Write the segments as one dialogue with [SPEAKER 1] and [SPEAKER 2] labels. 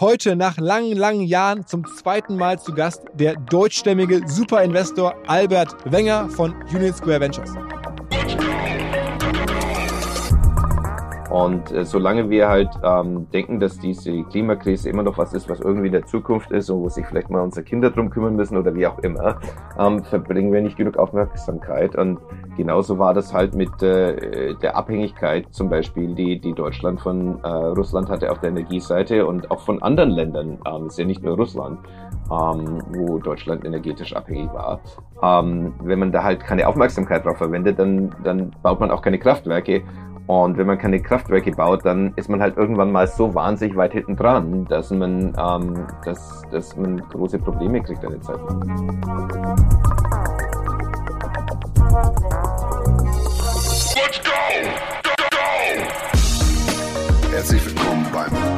[SPEAKER 1] Heute nach langen, langen Jahren zum zweiten Mal zu Gast der deutschstämmige Superinvestor Albert Wenger von Union Square Ventures.
[SPEAKER 2] Und äh, solange wir halt ähm, denken, dass diese Klimakrise immer noch was ist, was irgendwie in der Zukunft ist und wo sich vielleicht mal unsere Kinder drum kümmern müssen oder wie auch immer, ähm, verbringen wir nicht genug Aufmerksamkeit. Und genauso war das halt mit äh, der Abhängigkeit zum Beispiel, die, die Deutschland von äh, Russland hatte auf der Energieseite und auch von anderen Ländern. Ähm, ist ja nicht nur Russland, ähm, wo Deutschland energetisch abhängig war. Ähm, wenn man da halt keine Aufmerksamkeit drauf verwendet, dann, dann baut man auch keine Kraftwerke. Und wenn man keine Kraftwerke baut, dann ist man halt irgendwann mal so wahnsinnig weit hinten dran, dass man, ähm, dass, dass man große Probleme kriegt an der Zeit.
[SPEAKER 3] Let's go! Go, go! Herzlich willkommen beim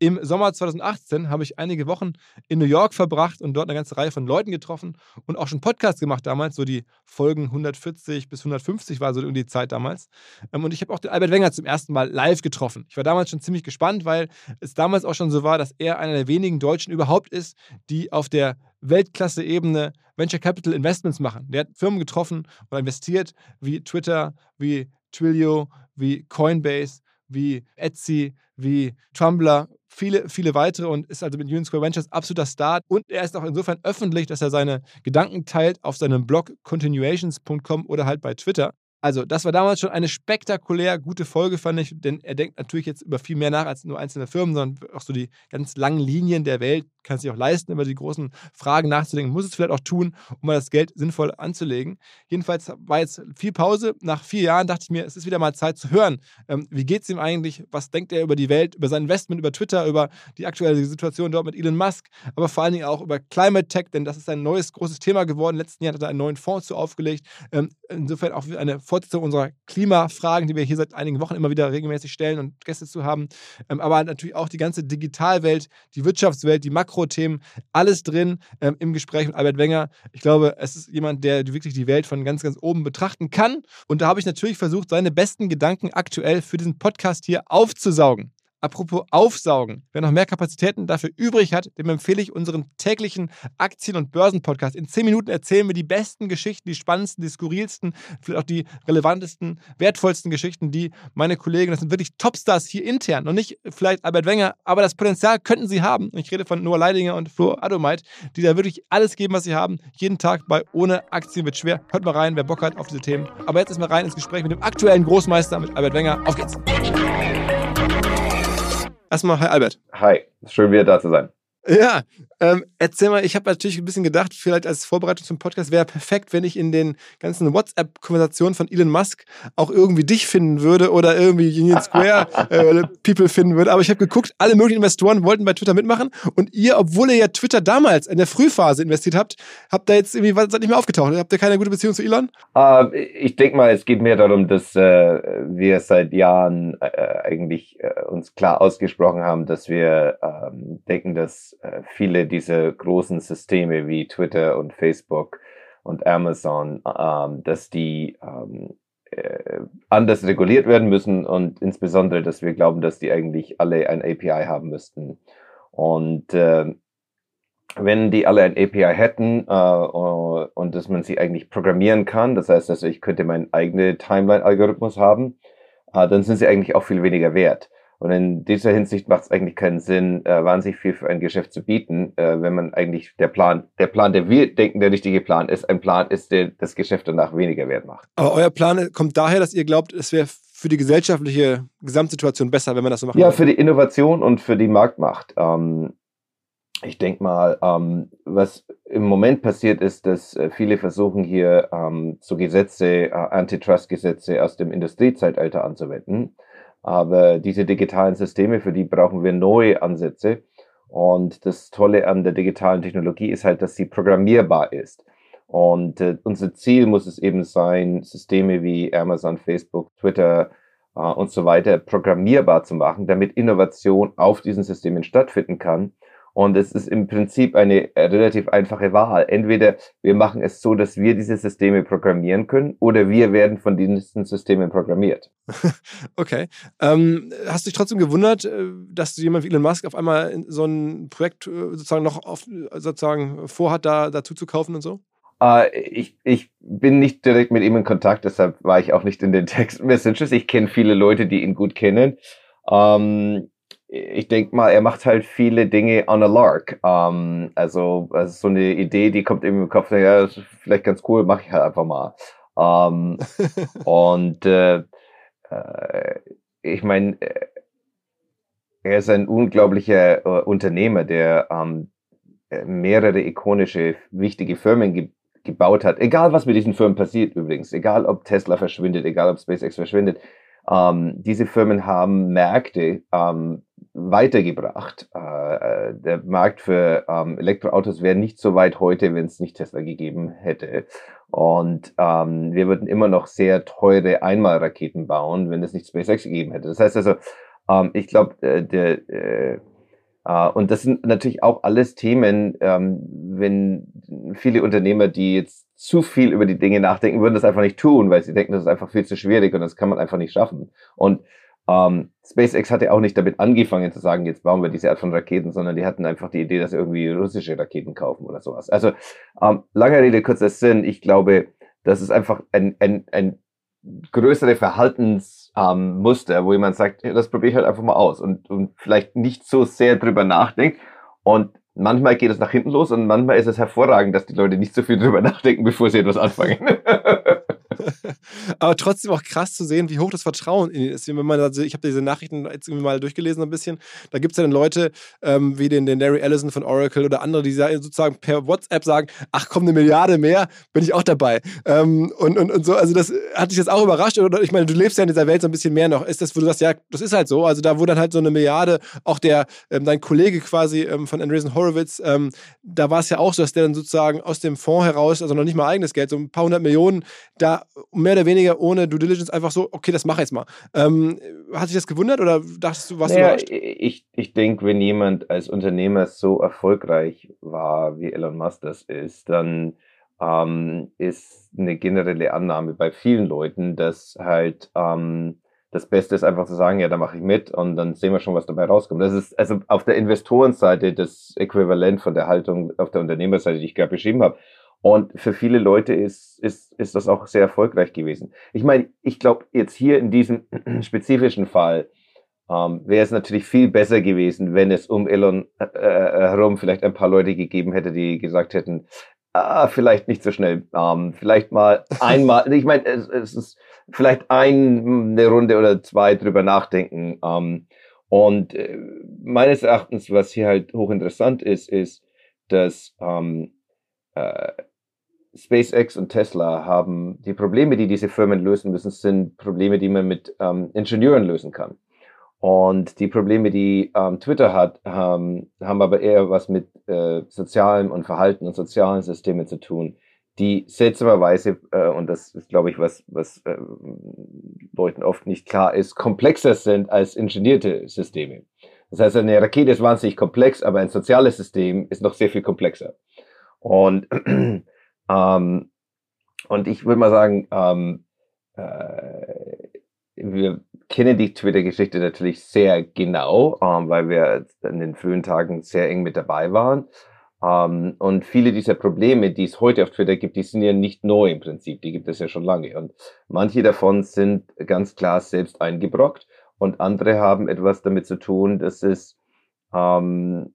[SPEAKER 1] Im Sommer 2018 habe ich einige Wochen in New York verbracht und dort eine ganze Reihe von Leuten getroffen und auch schon Podcasts gemacht damals. So die Folgen 140 bis 150 war so um die Zeit damals. Ähm, und ich habe auch den Albert Wenger zum ersten Mal live getroffen. Ich war damals schon ziemlich gespannt, weil es damals auch schon so war, dass er einer der wenigen Deutschen überhaupt ist, die auf der Weltklasse-Ebene Venture Capital Investments machen. Der hat Firmen getroffen oder investiert wie Twitter, wie Twilio, wie Coinbase, wie Etsy, wie Tumblr, viele, viele weitere und ist also mit Union Square Ventures absoluter Start. Und er ist auch insofern öffentlich, dass er seine Gedanken teilt auf seinem Blog continuations.com oder halt bei Twitter. Also, das war damals schon eine spektakulär gute Folge, fand ich, denn er denkt natürlich jetzt über viel mehr nach als nur einzelne Firmen, sondern auch so die ganz langen Linien der Welt, kann sich auch leisten, über die großen Fragen nachzudenken, muss es vielleicht auch tun, um mal das Geld sinnvoll anzulegen. Jedenfalls war jetzt viel Pause. Nach vier Jahren dachte ich mir, es ist wieder mal Zeit zu hören. Ähm, wie geht es ihm eigentlich? Was denkt er über die Welt, über sein Investment, über Twitter, über die aktuelle Situation dort mit Elon Musk, aber vor allen Dingen auch über Climate Tech, denn das ist ein neues großes Thema geworden. Letzten Jahr hat er einen neuen Fonds zu aufgelegt. Ähm, insofern auch eine Fortsetzung unserer Klimafragen, die wir hier seit einigen Wochen immer wieder regelmäßig stellen und Gäste zu haben. Ähm, aber natürlich auch die ganze Digitalwelt, die Wirtschaftswelt, die Makrothemen, alles drin ähm, im Gespräch mit Albert Wenger. Ich glaube, es ist jemand, der wirklich die Welt von ganz, ganz oben betrachten kann. Und da habe ich natürlich versucht, seine besten Gedanken aktuell für diesen Podcast hier aufzusaugen. Apropos Aufsaugen. Wer noch mehr Kapazitäten dafür übrig hat, dem empfehle ich unseren täglichen Aktien- und Börsen-Podcast. In zehn Minuten erzählen wir die besten Geschichten, die spannendsten, die skurrilsten, vielleicht auch die relevantesten, wertvollsten Geschichten, die meine Kollegen, das sind wirklich Topstars hier intern und nicht vielleicht Albert Wenger, aber das Potenzial könnten sie haben. Ich rede von Noah Leidinger und Flo Adomeit, die da wirklich alles geben, was sie haben. Jeden Tag bei Ohne Aktien wird schwer. Hört mal rein, wer Bock hat auf diese Themen. Aber jetzt ist mal rein ins Gespräch mit dem aktuellen Großmeister, mit Albert Wenger. Auf geht's! Erstmal, hi Albert.
[SPEAKER 2] Hi, schön wieder da zu sein.
[SPEAKER 1] Ja, ähm, erzähl mal, ich habe natürlich ein bisschen gedacht, vielleicht als Vorbereitung zum Podcast wäre perfekt, wenn ich in den ganzen WhatsApp-Konversationen von Elon Musk auch irgendwie dich finden würde oder irgendwie Union Square äh, People finden würde. Aber ich habe geguckt, alle möglichen Investoren wollten bei Twitter mitmachen und ihr, obwohl ihr ja Twitter damals in der Frühphase investiert habt, habt ihr jetzt irgendwie seid nicht mehr aufgetaucht. Habt ihr keine gute Beziehung zu Elon?
[SPEAKER 2] Uh, ich denke mal, es geht mehr darum, dass äh, wir seit Jahren äh, eigentlich äh, uns klar ausgesprochen haben, dass wir ähm, denken, dass äh, viele dieser großen Systeme wie Twitter und Facebook und Amazon, ähm, dass die ähm, äh, anders reguliert werden müssen und insbesondere, dass wir glauben, dass die eigentlich alle ein API haben müssten. Und äh, wenn die alle ein API hätten äh, und dass man sie eigentlich programmieren kann, das heißt, also ich könnte meinen eigenen Timeline-Algorithmus haben, äh, dann sind sie eigentlich auch viel weniger wert. Und in dieser Hinsicht macht es eigentlich keinen Sinn, äh, wahnsinnig viel für ein Geschäft zu bieten, äh, wenn man eigentlich der Plan, der Plan, der wir denken, der richtige Plan ist, ein Plan ist, der das Geschäft danach weniger wert macht.
[SPEAKER 1] Aber euer Plan kommt daher, dass ihr glaubt, es wäre für die gesellschaftliche Gesamtsituation besser, wenn man das so macht?
[SPEAKER 2] Ja, für die Innovation und für die Marktmacht. Ähm, ich denke mal, ähm, was im Moment passiert ist, dass äh, viele versuchen hier ähm, so Gesetze, äh, Antitrust-Gesetze aus dem Industriezeitalter anzuwenden. Aber diese digitalen Systeme, für die brauchen wir neue Ansätze. Und das Tolle an der digitalen Technologie ist halt, dass sie programmierbar ist. Und äh, unser Ziel muss es eben sein, Systeme wie Amazon, Facebook, Twitter äh, und so weiter programmierbar zu machen, damit Innovation auf diesen Systemen stattfinden kann und es ist im Prinzip eine äh, relativ einfache Wahl. Entweder wir machen es so, dass wir diese Systeme programmieren können, oder wir werden von diesen Systemen programmiert.
[SPEAKER 1] Okay. Ähm, hast du dich trotzdem gewundert, äh, dass jemand wie Elon Musk auf einmal so ein Projekt äh, sozusagen noch auf, sozusagen vorhat, da dazu zu kaufen und so?
[SPEAKER 2] Uh, ich, ich bin nicht direkt mit ihm in Kontakt, deshalb war ich auch nicht in den Text-Messages. Ich kenne viele Leute, die ihn gut kennen. Ähm, ich denke mal, er macht halt viele Dinge on a lark. Ähm, also, also so eine Idee, die kommt ihm im Kopf, ja, vielleicht ganz cool, mache ich halt einfach mal. Ähm, und äh, äh, ich meine, äh, er ist ein unglaublicher äh, Unternehmer, der ähm, mehrere ikonische, wichtige Firmen ge gebaut hat. Egal, was mit diesen Firmen passiert übrigens. Egal, ob Tesla verschwindet, egal, ob SpaceX verschwindet. Ähm, diese Firmen haben Märkte ähm, weitergebracht. Äh, äh, der Markt für ähm, Elektroautos wäre nicht so weit heute, wenn es nicht Tesla gegeben hätte. Und ähm, wir würden immer noch sehr teure Einmalraketen bauen, wenn es nicht SpaceX gegeben hätte. Das heißt also, ähm, ich glaube, äh, der äh, Uh, und das sind natürlich auch alles Themen, ähm, wenn viele Unternehmer, die jetzt zu viel über die Dinge nachdenken, würden das einfach nicht tun, weil sie denken, das ist einfach viel zu schwierig und das kann man einfach nicht schaffen. Und ähm, SpaceX hatte auch nicht damit angefangen zu sagen, jetzt bauen wir diese Art von Raketen, sondern die hatten einfach die Idee, dass sie irgendwie russische Raketen kaufen oder sowas. Also ähm, lange Rede, kurzer Sinn, ich glaube, das ist einfach ein, ein, ein größere Verhaltensmuster, ähm, wo jemand sagt, das probiere ich halt einfach mal aus und, und vielleicht nicht so sehr drüber nachdenkt. Und manchmal geht es nach hinten los und manchmal ist es hervorragend, dass die Leute nicht so viel drüber nachdenken, bevor sie etwas anfangen.
[SPEAKER 1] Aber trotzdem auch krass zu sehen, wie hoch das Vertrauen in ihn ist. Wenn man, also ich habe diese Nachrichten jetzt irgendwie mal durchgelesen ein bisschen. Da gibt es ja dann Leute ähm, wie den, den Larry Ellison von Oracle oder andere, die sozusagen per WhatsApp sagen, ach komm, eine Milliarde mehr, bin ich auch dabei. Ähm, und, und, und so, also das hat dich jetzt auch überrascht. Oder ich meine, du lebst ja in dieser Welt so ein bisschen mehr noch. Ist das, wo du sagst, ja, das ist halt so. Also da, wo dann halt so eine Milliarde, auch der, ähm, dein Kollege quasi ähm, von Andreessen Horowitz, ähm, da war es ja auch so, dass der dann sozusagen aus dem Fonds heraus, also noch nicht mal eigenes Geld, so ein paar hundert Millionen, da mehr oder weniger ohne Due Diligence einfach so, okay, das mach jetzt mal. Ähm, hat sich das gewundert oder dachtest du, was naja,
[SPEAKER 2] du Ich, ich denke, wenn jemand als Unternehmer so erfolgreich war, wie Elon Musk das ist, dann ähm, ist eine generelle Annahme bei vielen Leuten, dass halt ähm, das Beste ist einfach zu sagen, ja, da mache ich mit und dann sehen wir schon, was dabei rauskommt. Das ist also auf der Investorenseite das Äquivalent von der Haltung auf der Unternehmerseite, die ich gerade beschrieben habe. Und für viele Leute ist, ist, ist das auch sehr erfolgreich gewesen. Ich meine, ich glaube, jetzt hier in diesem spezifischen Fall ähm, wäre es natürlich viel besser gewesen, wenn es um Elon äh, äh, herum vielleicht ein paar Leute gegeben hätte, die gesagt hätten, ah, vielleicht nicht so schnell, ähm, vielleicht mal einmal, ich meine, es, es ist vielleicht ein, eine Runde oder zwei drüber nachdenken. Ähm, Und äh, meines Erachtens, was hier halt hochinteressant ist, ist, dass ähm, äh, SpaceX und Tesla haben die Probleme, die diese Firmen lösen müssen, sind Probleme, die man mit ähm, Ingenieuren lösen kann. Und die Probleme, die ähm, Twitter hat, ähm, haben aber eher was mit äh, sozialem und Verhalten und sozialen Systemen zu tun, die seltsamerweise, äh, und das ist, glaube ich, was, was äh, Leuten oft nicht klar ist, komplexer sind als ingenierte Systeme. Das heißt, eine Rakete ist wahnsinnig komplex, aber ein soziales System ist noch sehr viel komplexer. Und, ähm, und ich würde mal sagen, ähm, äh, wir kennen die Twitter-Geschichte natürlich sehr genau, ähm, weil wir in den frühen Tagen sehr eng mit dabei waren. Ähm, und viele dieser Probleme, die es heute auf Twitter gibt, die sind ja nicht neu im Prinzip, die gibt es ja schon lange. Und manche davon sind ganz klar selbst eingebrockt und andere haben etwas damit zu tun, dass es ähm,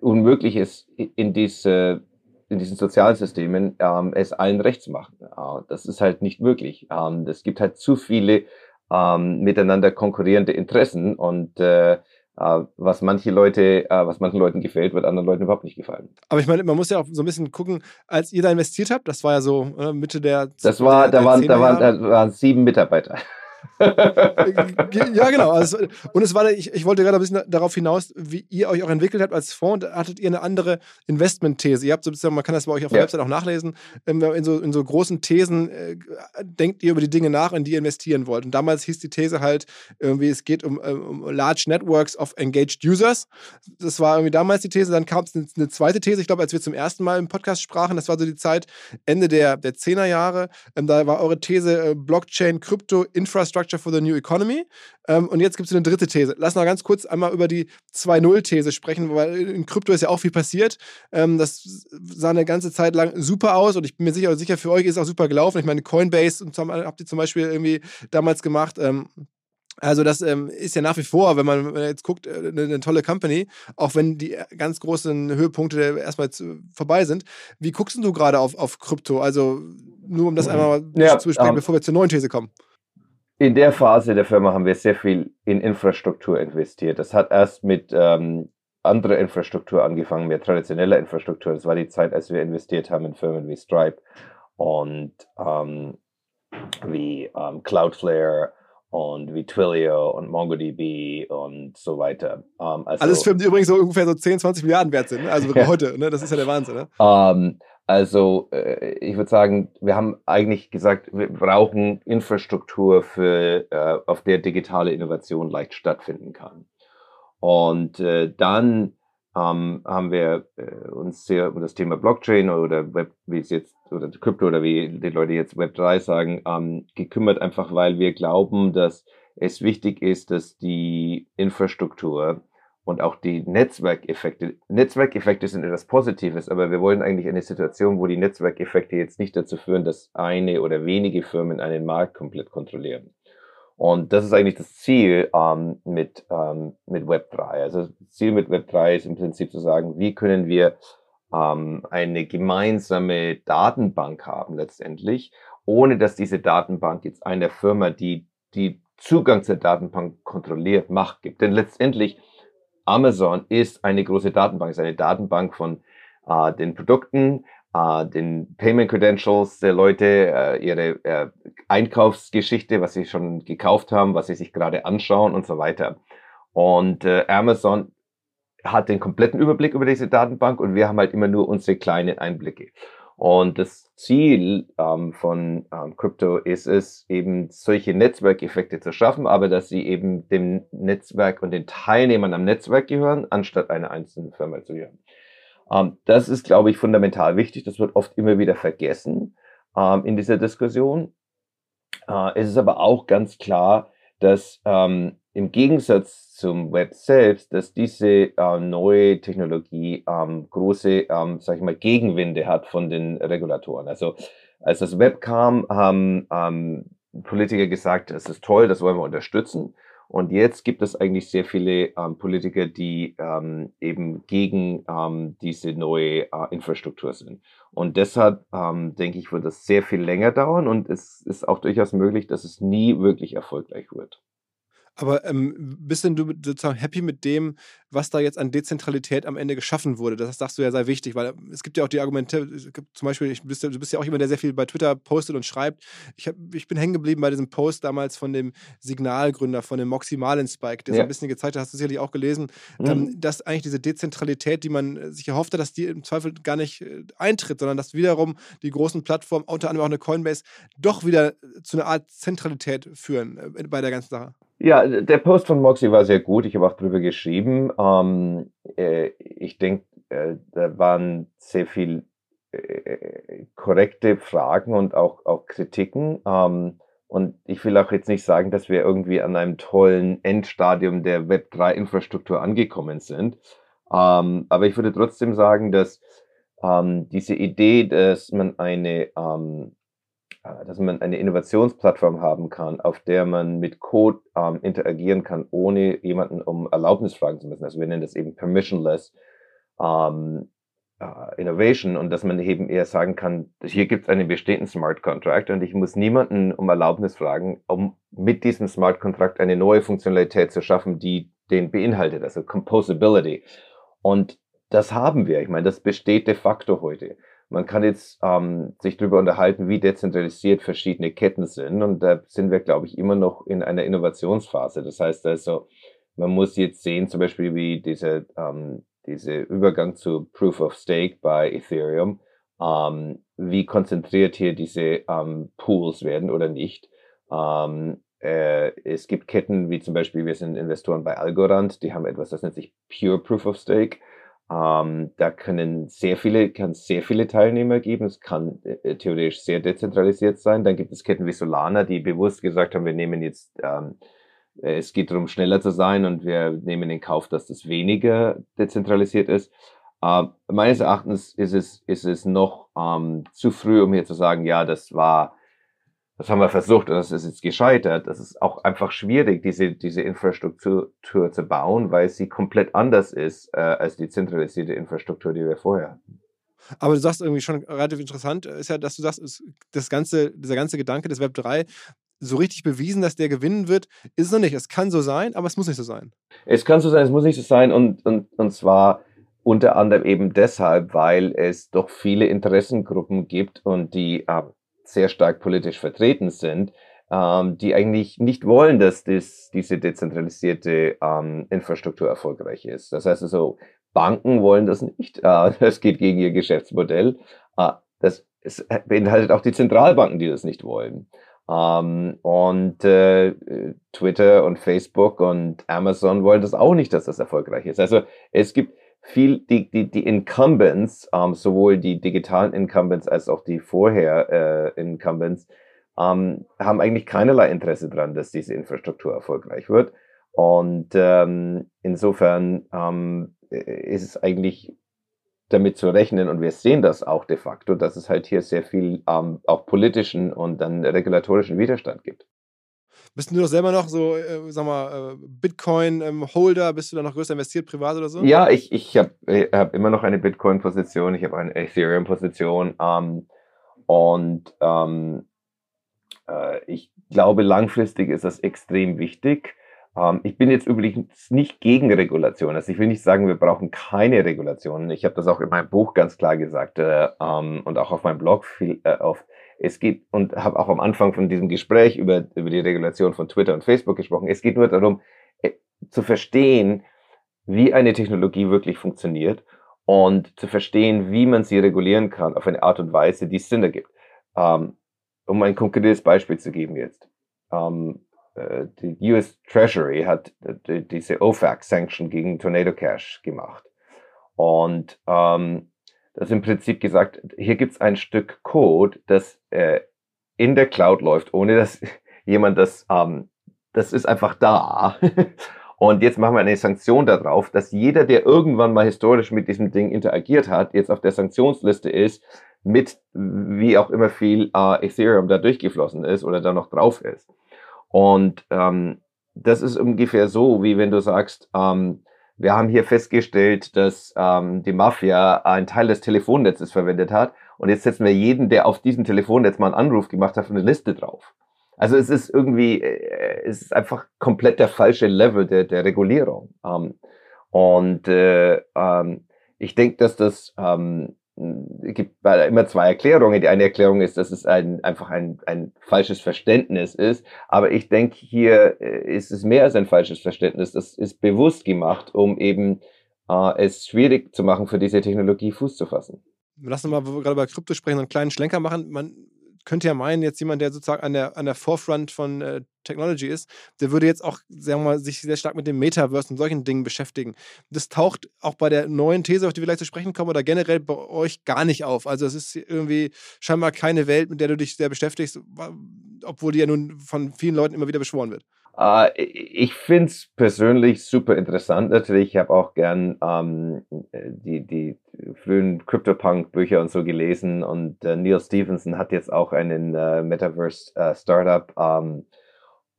[SPEAKER 2] unmöglich ist, in diese in diesen sozialen Systemen ähm, es allen rechts machen. Äh, das ist halt nicht möglich. Ähm, es gibt halt zu viele ähm, miteinander konkurrierende Interessen und äh, äh, was manche Leute, äh, was manchen Leuten gefällt, wird anderen Leuten überhaupt nicht gefallen.
[SPEAKER 1] Aber ich meine, man muss ja auch so ein bisschen gucken, als ihr da investiert habt, das war ja so äh, Mitte der
[SPEAKER 2] Das war, der, da, waren, da, waren, da waren sieben Mitarbeiter.
[SPEAKER 1] Ja, genau. Also, und es war, ich, ich wollte gerade ein bisschen darauf hinaus, wie ihr euch auch entwickelt habt als Fonds. Hattet ihr eine andere Investmentthese? Ihr habt sozusagen, man kann das bei euch auf der ja. Website auch nachlesen. Ähm, in so, in so großen Thesen äh, denkt ihr über die Dinge nach, in die ihr investieren wollt. Und damals hieß die These halt irgendwie, es geht um, äh, um Large Networks of Engaged Users. Das war irgendwie damals die These. Dann kam es eine, eine, zweite These, ich glaube, als wir zum ersten Mal im Podcast sprachen, das war so die Zeit Ende der, der 10er Jahre. Ähm, da war eure These äh, Blockchain, Krypto, Infrastructure Infrastructure for the New Economy. Ähm, und jetzt gibt es eine dritte These. Lass mal ganz kurz einmal über die 2.0-These sprechen, weil in Krypto ist ja auch viel passiert. Ähm, das sah eine ganze Zeit lang super aus und ich bin mir sicher, sicher für euch ist auch super gelaufen. Ich meine, Coinbase habt ihr zum Beispiel irgendwie damals gemacht. Ähm, also das ähm, ist ja nach wie vor, wenn man, jetzt guckt, eine, äh, eine, tolle Company, auch wenn die ganz großen Höhepunkte erstmal vorbei sind. Wie guckst du gerade auf, auf Krypto? Also nur um das einmal ja, zu besprechen, um, bevor wir zur neuen These kommen
[SPEAKER 2] in der Phase der Firma haben wir sehr viel in Infrastruktur investiert. Das hat erst mit ähm, anderer Infrastruktur angefangen, mehr traditioneller Infrastruktur. Das war die Zeit, als wir investiert haben in Firmen wie Stripe und ähm, wie ähm, Cloudflare und wie Twilio und MongoDB und so weiter.
[SPEAKER 1] Ähm, also, Alles Firmen, die übrigens so ungefähr so 10, 20 Milliarden wert sind. Ne? Also heute, ne? das ist ja der Wahnsinn. Ne?
[SPEAKER 2] Ähm, also äh, ich würde sagen, wir haben eigentlich gesagt, wir brauchen Infrastruktur, für, äh, auf der digitale Innovation leicht stattfinden kann. Und äh, dann ähm, haben wir äh, uns sehr um das Thema Blockchain oder Web, wie es jetzt, oder Krypto oder wie die Leute jetzt Web 3 sagen, ähm, gekümmert, einfach weil wir glauben, dass es wichtig ist, dass die Infrastruktur und auch die Netzwerkeffekte. Netzwerkeffekte sind etwas Positives, aber wir wollen eigentlich eine Situation, wo die Netzwerkeffekte jetzt nicht dazu führen, dass eine oder wenige Firmen einen Markt komplett kontrollieren. Und das ist eigentlich das Ziel ähm, mit, ähm, mit Web3. Also das Ziel mit Web3 ist im Prinzip zu sagen, wie können wir ähm, eine gemeinsame Datenbank haben letztendlich, ohne dass diese Datenbank jetzt einer Firma, die die Zugang zur Datenbank kontrolliert, Macht gibt. Denn letztendlich Amazon ist eine große Datenbank, ist eine Datenbank von äh, den Produkten, äh, den Payment Credentials der Leute, äh, ihre äh, Einkaufsgeschichte, was sie schon gekauft haben, was sie sich gerade anschauen und so weiter. Und äh, Amazon hat den kompletten Überblick über diese Datenbank und wir haben halt immer nur unsere kleinen Einblicke. Und das Ziel ähm, von ähm, Crypto ist es, eben solche Netzwerkeffekte zu schaffen, aber dass sie eben dem Netzwerk und den Teilnehmern am Netzwerk gehören, anstatt einer einzelnen Firma zu gehören. Ähm, das ist, glaube ich, fundamental wichtig. Das wird oft immer wieder vergessen ähm, in dieser Diskussion. Äh, es ist aber auch ganz klar, dass ähm, im Gegensatz zum Web selbst, dass diese äh, neue Technologie ähm, große, ähm, sag ich mal, Gegenwinde hat von den Regulatoren. Also als das Web kam, haben ähm, Politiker gesagt, es ist toll, das wollen wir unterstützen. Und jetzt gibt es eigentlich sehr viele ähm, Politiker, die ähm, eben gegen ähm, diese neue äh, Infrastruktur sind. Und deshalb ähm, denke ich, wird das sehr viel länger dauern und es ist auch durchaus möglich, dass es nie wirklich erfolgreich wird.
[SPEAKER 1] Aber ähm, bist denn du sozusagen happy mit dem, was da jetzt an Dezentralität am Ende geschaffen wurde? Das sagst du ja sehr wichtig, weil es gibt ja auch die Argumente, zum Beispiel, bist, du bist ja auch jemand, der sehr viel bei Twitter postet und schreibt. Ich, hab, ich bin hängen geblieben bei diesem Post damals von dem Signalgründer, von dem Moxie Marlin-Spike, der ja. so ein bisschen gezeigt hat, hast du sicherlich auch gelesen, mhm. ähm, dass eigentlich diese Dezentralität, die man sich erhofft hat, dass die im Zweifel gar nicht äh, eintritt, sondern dass wiederum die großen Plattformen, unter anderem auch eine Coinbase, doch wieder zu einer Art Zentralität führen äh, bei der ganzen Sache.
[SPEAKER 2] Ja, der Post von Moxie war sehr gut. Ich habe auch drüber geschrieben. Ähm, äh, ich denke, äh, da waren sehr viel äh, korrekte Fragen und auch, auch Kritiken. Ähm, und ich will auch jetzt nicht sagen, dass wir irgendwie an einem tollen Endstadium der Web3-Infrastruktur angekommen sind. Ähm, aber ich würde trotzdem sagen, dass ähm, diese Idee, dass man eine ähm, äh, dass man eine Innovationsplattform haben kann, auf der man mit Code ähm, interagieren kann, ohne jemanden um Erlaubnis fragen zu müssen. Also wir nennen das eben permissionless ähm, uh, Innovation und dass man eben eher sagen kann, hier gibt es einen bestehenden Smart Contract und ich muss niemanden um Erlaubnis fragen, um mit diesem Smart Contract eine neue Funktionalität zu schaffen, die den beinhaltet, also Composability. Und das haben wir. Ich meine, das besteht de facto heute. Man kann jetzt ähm, sich darüber unterhalten, wie dezentralisiert verschiedene Ketten sind. Und da sind wir, glaube ich, immer noch in einer Innovationsphase. Das heißt also, man muss jetzt sehen, zum Beispiel, wie diese, ähm, diese Übergang zu Proof of Stake bei Ethereum, ähm, wie konzentriert hier diese ähm, Pools werden oder nicht. Ähm, äh, es gibt Ketten, wie zum Beispiel, wir sind Investoren bei Algorand, die haben etwas, das nennt sich Pure Proof of Stake. Ähm, da können sehr viele, kann sehr viele Teilnehmer geben. Es kann äh, theoretisch sehr dezentralisiert sein. Dann gibt es Ketten wie Solana, die bewusst gesagt haben, wir nehmen jetzt, ähm, äh, es geht darum, schneller zu sein und wir nehmen in Kauf, dass das weniger dezentralisiert ist. Ähm, meines Erachtens ist es, ist es noch ähm, zu früh, um hier zu sagen, ja, das war das haben wir versucht und das ist jetzt gescheitert. Das ist auch einfach schwierig, diese, diese Infrastruktur zu bauen, weil sie komplett anders ist äh, als die zentralisierte Infrastruktur, die wir vorher hatten.
[SPEAKER 1] Aber du sagst irgendwie schon relativ interessant, ist ja, dass du sagst, das ganze, dieser ganze Gedanke des Web 3 so richtig bewiesen, dass der gewinnen wird, ist es noch nicht. Es kann so sein, aber es muss nicht so sein.
[SPEAKER 2] Es kann so sein, es muss nicht so sein und, und, und zwar unter anderem eben deshalb, weil es doch viele Interessengruppen gibt und die äh, sehr stark politisch vertreten sind, ähm, die eigentlich nicht wollen, dass das, diese dezentralisierte ähm, Infrastruktur erfolgreich ist. Das heißt also, Banken wollen das nicht. Äh, das geht gegen ihr Geschäftsmodell. Äh, das es beinhaltet auch die Zentralbanken, die das nicht wollen. Ähm, und äh, Twitter und Facebook und Amazon wollen das auch nicht, dass das erfolgreich ist. Also es gibt viel die, die, die Incumbents, ähm, sowohl die digitalen Incumbents als auch die vorher äh, Incumbents, ähm, haben eigentlich keinerlei Interesse daran, dass diese Infrastruktur erfolgreich wird. Und ähm, insofern ähm, ist es eigentlich damit zu rechnen, und wir sehen das auch de facto, dass es halt hier sehr viel ähm, auch politischen und dann regulatorischen Widerstand gibt.
[SPEAKER 1] Bist du doch selber noch so, äh, sag mal, äh, Bitcoin-Holder? Ähm, Bist du da noch größer investiert, privat oder so?
[SPEAKER 2] Ja, ich, ich habe äh, hab immer noch eine Bitcoin-Position, ich habe eine Ethereum-Position ähm, und ähm, äh, ich glaube, langfristig ist das extrem wichtig. Ähm, ich bin jetzt übrigens nicht gegen Regulation. Also ich will nicht sagen, wir brauchen keine Regulation. Ich habe das auch in meinem Buch ganz klar gesagt äh, ähm, und auch auf meinem Blog viel, äh, auf es geht, und habe auch am Anfang von diesem Gespräch über, über die Regulation von Twitter und Facebook gesprochen. Es geht nur darum, äh, zu verstehen, wie eine Technologie wirklich funktioniert und zu verstehen, wie man sie regulieren kann auf eine Art und Weise, die Sinn ergibt. Ähm, um ein konkretes Beispiel zu geben jetzt. Ähm, äh, die US Treasury hat äh, diese OFAC-Sanction gegen Tornado Cash gemacht. Und ähm, das im Prinzip gesagt, hier gibt es ein Stück Code, das äh, in der Cloud läuft, ohne dass jemand das, ähm, das ist einfach da. Und jetzt machen wir eine Sanktion darauf, dass jeder, der irgendwann mal historisch mit diesem Ding interagiert hat, jetzt auf der Sanktionsliste ist, mit wie auch immer viel äh, Ethereum da durchgeflossen ist oder da noch drauf ist. Und ähm, das ist ungefähr so, wie wenn du sagst, ähm, wir haben hier festgestellt, dass ähm, die Mafia einen Teil des Telefonnetzes verwendet hat. Und jetzt setzen wir jeden, der auf diesem Telefonnetz mal einen Anruf gemacht hat, auf eine Liste drauf. Also es ist irgendwie, äh, es ist einfach komplett der falsche Level der, der Regulierung. Ähm, und äh, ähm, ich denke, dass das ähm, gibt immer zwei Erklärungen. Die eine Erklärung ist, dass es ein, einfach ein, ein falsches Verständnis ist. Aber ich denke, hier äh, ist es mehr als ein falsches Verständnis. Das ist bewusst gemacht, um eben äh, es schwierig zu machen, für diese Technologie Fuß zu fassen.
[SPEAKER 1] Lass uns mal, wo wir gerade über Krypto sprechen, einen kleinen Schlenker machen. Man könnte ja meinen, jetzt jemand, der sozusagen an der, an der Forefront von äh, Technology ist, der würde jetzt auch, sagen wir mal, sich sehr stark mit dem Metaverse und solchen Dingen beschäftigen. Das taucht auch bei der neuen These, auf die wir gleich zu sprechen kommen, oder generell bei euch gar nicht auf. Also es ist irgendwie scheinbar keine Welt, mit der du dich sehr beschäftigst, obwohl die ja nun von vielen Leuten immer wieder beschworen wird.
[SPEAKER 2] Uh, ich finde es persönlich super interessant. Natürlich, ich habe auch gern ähm, die, die frühen CryptoPunk-Bücher und so gelesen und äh, Neil Stevenson hat jetzt auch einen äh, Metaverse-Startup. Äh, ähm,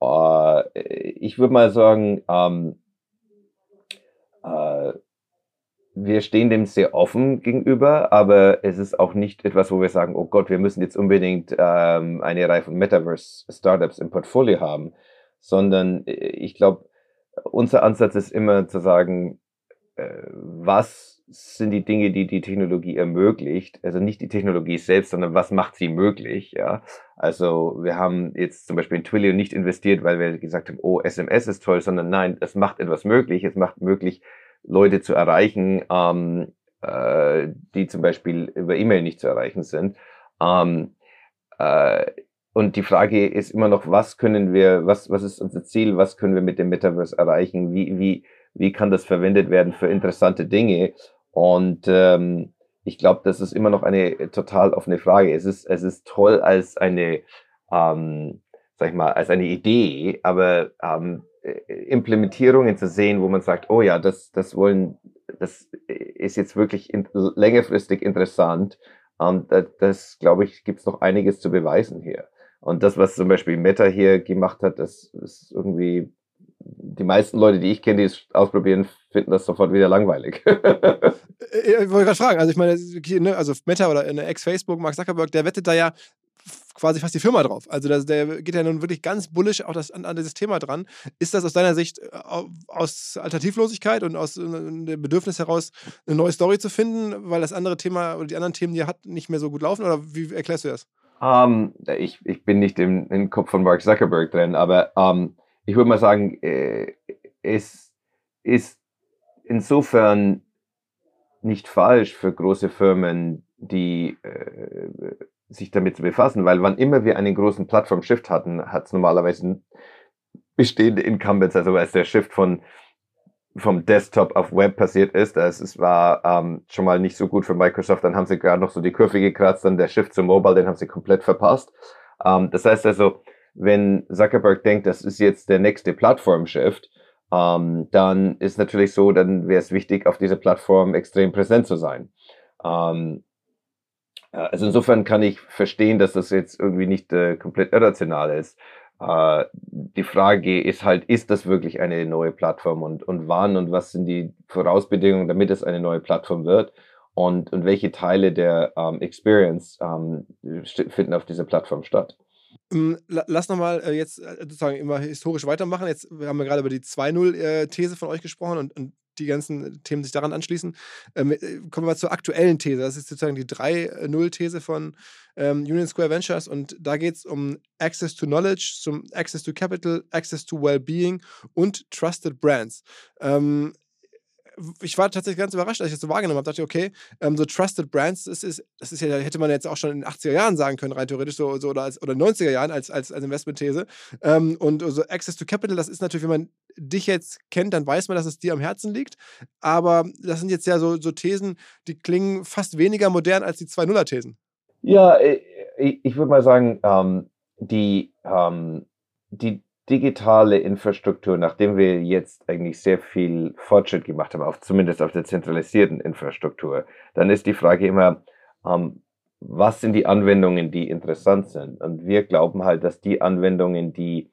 [SPEAKER 2] äh, ich würde mal sagen, ähm, äh, wir stehen dem sehr offen gegenüber, aber es ist auch nicht etwas, wo wir sagen, oh Gott, wir müssen jetzt unbedingt ähm, eine Reihe von Metaverse-Startups im Portfolio haben, sondern äh, ich glaube, unser Ansatz ist immer zu sagen, äh, was sind die Dinge, die die Technologie ermöglicht. Also nicht die Technologie selbst, sondern was macht sie möglich. Ja, also wir haben jetzt zum Beispiel in Twilio nicht investiert, weil wir gesagt haben, oh SMS ist toll, sondern nein, es macht etwas möglich. Es macht möglich, Leute zu erreichen, ähm, äh, die zum Beispiel über E-Mail nicht zu erreichen sind. Ähm, äh, und die Frage ist immer noch, was können wir, was, was ist unser Ziel, was können wir mit dem Metaverse erreichen, wie, wie, wie kann das verwendet werden für interessante Dinge? Und ähm, ich glaube, das ist immer noch eine total offene Frage. Es ist, es ist toll als eine, ähm, sag ich mal, als eine Idee, aber ähm, Implementierungen zu sehen, wo man sagt, oh ja, das, das wollen, das ist jetzt wirklich in, längerfristig interessant. Und das, das glaube ich, gibt es noch einiges zu beweisen hier. Und das, was zum Beispiel Meta hier gemacht hat, das ist irgendwie die meisten Leute, die ich kenne, die es ausprobieren, finden das sofort wieder langweilig.
[SPEAKER 1] ich wollte gerade fragen, also ich meine, ne, also Meta oder eine Ex-Facebook, Mark Zuckerberg, der wettet da ja quasi fast die Firma drauf. Also das, der geht ja nun wirklich ganz bullisch auch das, an, an, dieses Thema dran. Ist das aus deiner Sicht äh, aus Alternativlosigkeit und aus äh, dem Bedürfnis heraus, eine neue Story zu finden, weil das andere Thema oder die anderen Themen, die er hat, nicht mehr so gut laufen? Oder wie erklärst du das?
[SPEAKER 2] Um, ähm, ich, ich bin nicht im, im Kopf von Mark Zuckerberg drin, aber um, ähm, ich würde mal sagen, äh, es ist insofern nicht falsch für große Firmen, die äh, sich damit zu befassen, weil wann immer wir einen großen Plattform-Shift hatten, hat es normalerweise bestehende Incumbents, also als der Shift von vom Desktop auf Web passiert ist, das es war ähm, schon mal nicht so gut für Microsoft, dann haben sie gerade noch so die Kurve gekratzt, dann der Shift zu Mobile, den haben sie komplett verpasst. Ähm, das heißt also, wenn Zuckerberg denkt, das ist jetzt der nächste Plattform-Shift, ähm, dann ist natürlich so, dann wäre es wichtig, auf dieser Plattform extrem präsent zu sein. Ähm, äh, also insofern kann ich verstehen, dass das jetzt irgendwie nicht äh, komplett irrational ist. Äh, die Frage ist halt, ist das wirklich eine neue Plattform und, und wann und was sind die Vorausbedingungen, damit es eine neue Plattform wird? Und, und welche Teile der ähm, Experience ähm, finden auf dieser Plattform statt?
[SPEAKER 1] Ähm, lass nochmal äh, jetzt äh, sozusagen immer historisch weitermachen. Jetzt haben wir gerade über die 2-0-These äh, von euch gesprochen und, und, die ganzen Themen sich daran anschließen. Ähm, kommen wir mal zur aktuellen These. Das ist sozusagen die 3-0-These von ähm, Union Square Ventures und da geht es um Access to Knowledge, zum Access to Capital, Access to Wellbeing und Trusted Brands. Ähm, ich war tatsächlich ganz überrascht, als ich das so wahrgenommen habe. Dachte okay, ähm, so Trusted Brands, das ist, das ist ja, hätte man jetzt auch schon in den 80er Jahren sagen können, rein theoretisch, so, so oder, als, oder 90er Jahren als, als, als Investmentthese. Ähm, und so Access to Capital, das ist natürlich, wenn man dich jetzt kennt, dann weiß man, dass es dir am Herzen liegt. Aber das sind jetzt ja so, so Thesen, die klingen fast weniger modern als die 2-0er-Thesen.
[SPEAKER 2] Ja, äh, ich, ich würde mal sagen, ähm, die, ähm, die digitale Infrastruktur, nachdem wir jetzt eigentlich sehr viel Fortschritt gemacht haben, auf, zumindest auf der zentralisierten Infrastruktur, dann ist die Frage immer, ähm, was sind die Anwendungen, die interessant sind? Und wir glauben halt, dass die Anwendungen, die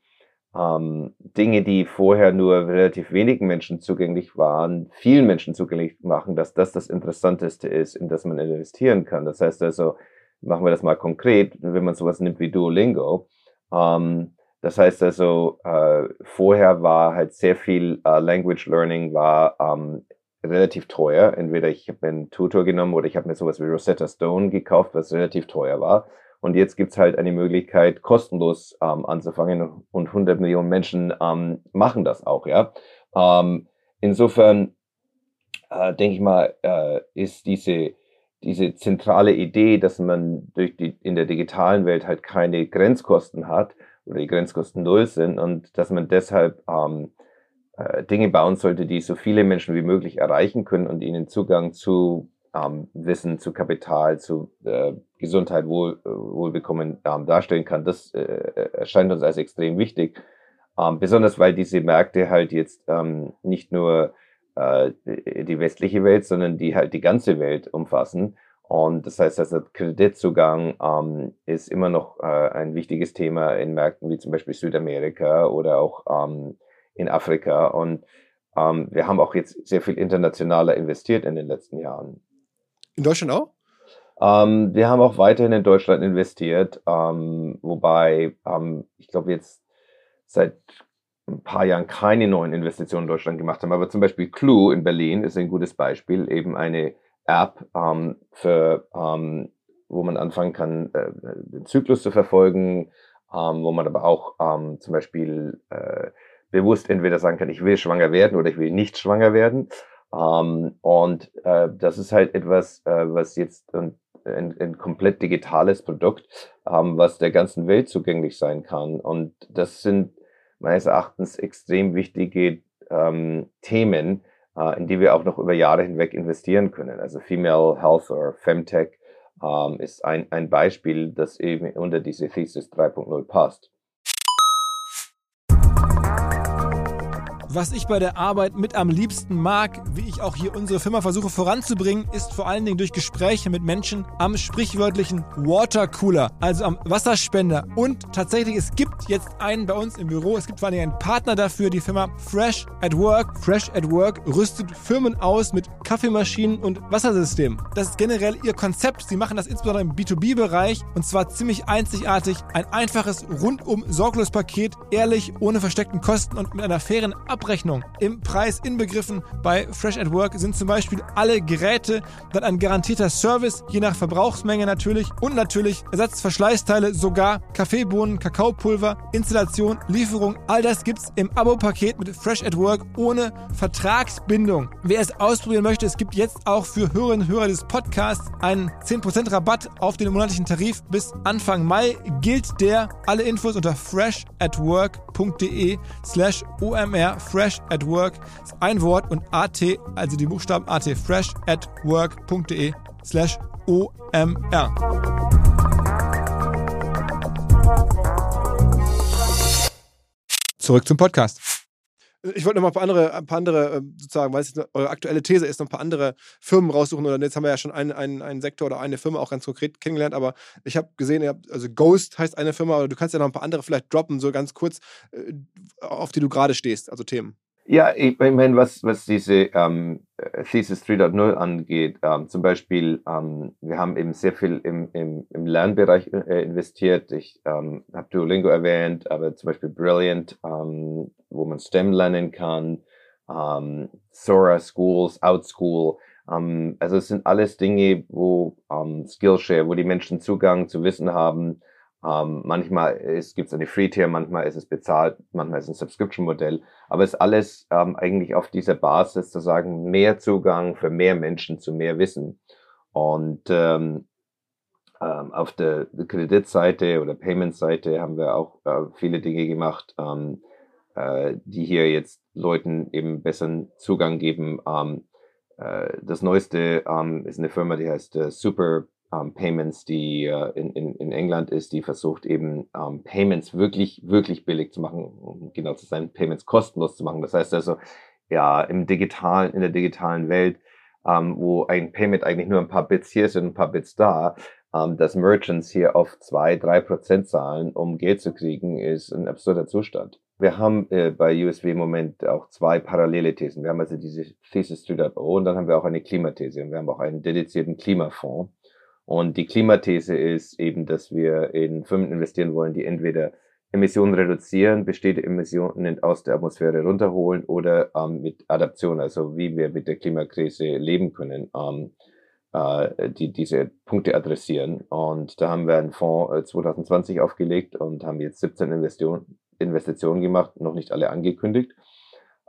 [SPEAKER 2] ähm, Dinge, die vorher nur relativ wenigen Menschen zugänglich waren, vielen Menschen zugänglich machen, dass das das Interessanteste ist, in das man investieren kann. Das heißt also, machen wir das mal konkret, wenn man sowas nimmt wie Duolingo, ähm, Das heißt also, äh, vorher war halt sehr viel äh, Language Learning war ähm, relativ teuer. Entweder ich habe mir einen Tutor genommen oder ich habe mir sowas wie Rosetta Stone gekauft, was relativ teuer war. Und jetzt gibt's halt eine Möglichkeit, kostenlos ähm, anzufangen und 100 Millionen Menschen ähm, machen das auch, ja. Ähm, insofern äh, denke ich mal, äh, ist diese, diese zentrale Idee, dass man durch die, in der digitalen Welt halt keine Grenzkosten hat oder die Grenzkosten null sind und dass man deshalb ähm, äh, Dinge bauen sollte, die so viele Menschen wie möglich erreichen können und ihnen Zugang zu ähm, Wissen, zu Kapital, zu äh, Gesundheit, Wohl, äh, Wohlbekommen ähm, darstellen kann, das äh, erscheint uns als extrem wichtig. Ähm, besonders weil diese Märkte halt jetzt ähm, nicht nur äh, die westliche Welt, sondern die halt die ganze Welt umfassen. Und das heißt, also Kreditzugang ähm, ist immer noch äh, ein wichtiges Thema in Märkten wie zum Beispiel Südamerika oder auch ähm, in Afrika. Und ähm, wir haben auch jetzt sehr viel internationaler investiert in den letzten Jahren.
[SPEAKER 1] In Deutschland auch?
[SPEAKER 2] Ähm, wir haben auch weiterhin in Deutschland investiert, ähm, wobei ähm, ich glaube jetzt seit ein paar Jahren keine neuen Investitionen in Deutschland gemacht haben. Aber zum Beispiel Clue in Berlin ist ein gutes Beispiel, eben eine App ähm, für, ähm, wo man anfangen kann, äh, den Zyklus zu verfolgen, ähm, wo man aber auch ähm, zum Beispiel äh, bewusst entweder sagen kann, ich will schwanger werden oder ich will nicht schwanger werden. Ähm, und äh, das ist halt etwas, äh, was jetzt ein, ein, ein komplett digitales Produkt, ähm, was der ganzen Welt zugänglich sein kann. Und das sind meines Erachtens extrem wichtige Themen, in die wir auch noch über Jahre hinweg investieren können. Also Female Health oder Femtech ähm, ist ein, ein Beispiel, das eben unter diese Thesis 3.0 passt.
[SPEAKER 1] Was ich bei der Arbeit mit am liebsten mag, wie ich auch hier unsere Firma versuche voranzubringen, ist vor allen Dingen durch Gespräche mit Menschen am sprichwörtlichen Watercooler, also am Wasserspender. Und tatsächlich, es gibt jetzt einen bei uns im Büro, es gibt vor allen Dingen einen Partner dafür, die Firma Fresh at Work. Fresh at Work rüstet Firmen aus mit Kaffeemaschinen und Wassersystemen. Das ist generell ihr Konzept. Sie machen das insbesondere im B2B-Bereich und zwar ziemlich einzigartig. Ein einfaches, rundum sorglos Paket, ehrlich, ohne versteckten Kosten und mit einer fairen Ab Abrechnung im Preis inbegriffen. Bei Fresh at Work sind zum Beispiel alle Geräte, dann ein garantierter Service, je nach Verbrauchsmenge natürlich und natürlich Ersatzverschleißteile, sogar Kaffeebohnen, Kakaopulver, Installation, Lieferung. All das gibt's im Abo-Paket mit Fresh at Work ohne Vertragsbindung. Wer es ausprobieren möchte, es gibt jetzt auch für Hörerinnen und Hörer des Podcasts einen 10% Rabatt auf den monatlichen Tarif bis Anfang Mai gilt der. Alle Infos unter freshatwork.de slash omr fresh at work ist ein Wort und at, also die Buchstaben at, fresh at work.de slash omr. Zurück zum Podcast. Ich wollte noch mal ein paar andere, ein paar andere ähm, sozusagen, weil es eure aktuelle These ist, noch ein paar andere Firmen raussuchen. Oder jetzt haben wir ja schon einen, einen, einen Sektor oder eine Firma auch ganz konkret kennengelernt. Aber ich habe gesehen, ihr habt, also Ghost heißt eine Firma, oder du kannst ja noch ein paar andere vielleicht droppen, so ganz kurz, äh, auf die du gerade stehst, also Themen.
[SPEAKER 2] Ja, ich, meine, was, was diese ähm, Thesis 3.0 angeht, ähm, zum Beispiel, ähm, wir haben eben sehr viel im, im, im Lernbereich äh, investiert. Ich ähm, habe Duolingo erwähnt, aber zum Beispiel Brilliant, ähm, wo man STEM lernen kann, ähm, Sora Schools, Outschool. Ähm, also es sind alles Dinge, wo ähm, Skillshare, wo die Menschen Zugang zu Wissen haben, ähm, manchmal gibt es eine Free-Tier, manchmal ist es bezahlt, manchmal ist es ein Subscription-Modell. Aber es ist alles ähm, eigentlich auf dieser Basis zu sagen, mehr Zugang für mehr Menschen zu mehr Wissen. Und ähm, ähm, auf der Kreditseite oder Payment-Seite haben wir auch äh, viele Dinge gemacht, ähm, äh, die hier jetzt Leuten eben besseren Zugang geben. Ähm, äh, das neueste ist eine Firma, die heißt äh, Super ähm, Payments, die äh, in, in, in England ist, die versucht eben ähm, Payments wirklich, wirklich billig zu machen, um genau zu sein, Payments kostenlos zu machen. Das heißt also, ja, im digitalen, in der digitalen Welt, ähm, wo ein Payment eigentlich nur ein paar Bits hier sind, ein paar Bits da, ähm, dass Merchants hier auf zwei, drei Prozent zahlen, um Geld zu kriegen, ist ein absurder Zustand. Wir haben äh, bei USW im Moment auch zwei parallele Thesen. Wir haben also diese Thesis 3.0 und dann haben wir auch eine Klimathese und wir haben auch einen dedizierten Klimafonds. Und die Klimathese ist eben, dass wir in Firmen investieren wollen, die entweder Emissionen reduzieren, bestehende Emissionen aus der Atmosphäre runterholen oder ähm, mit Adaption, also wie wir mit der Klimakrise leben können, ähm, äh, die diese Punkte adressieren. Und da haben wir einen Fonds äh, 2020 aufgelegt und haben jetzt 17 Investitionen, Investitionen gemacht, noch nicht alle angekündigt.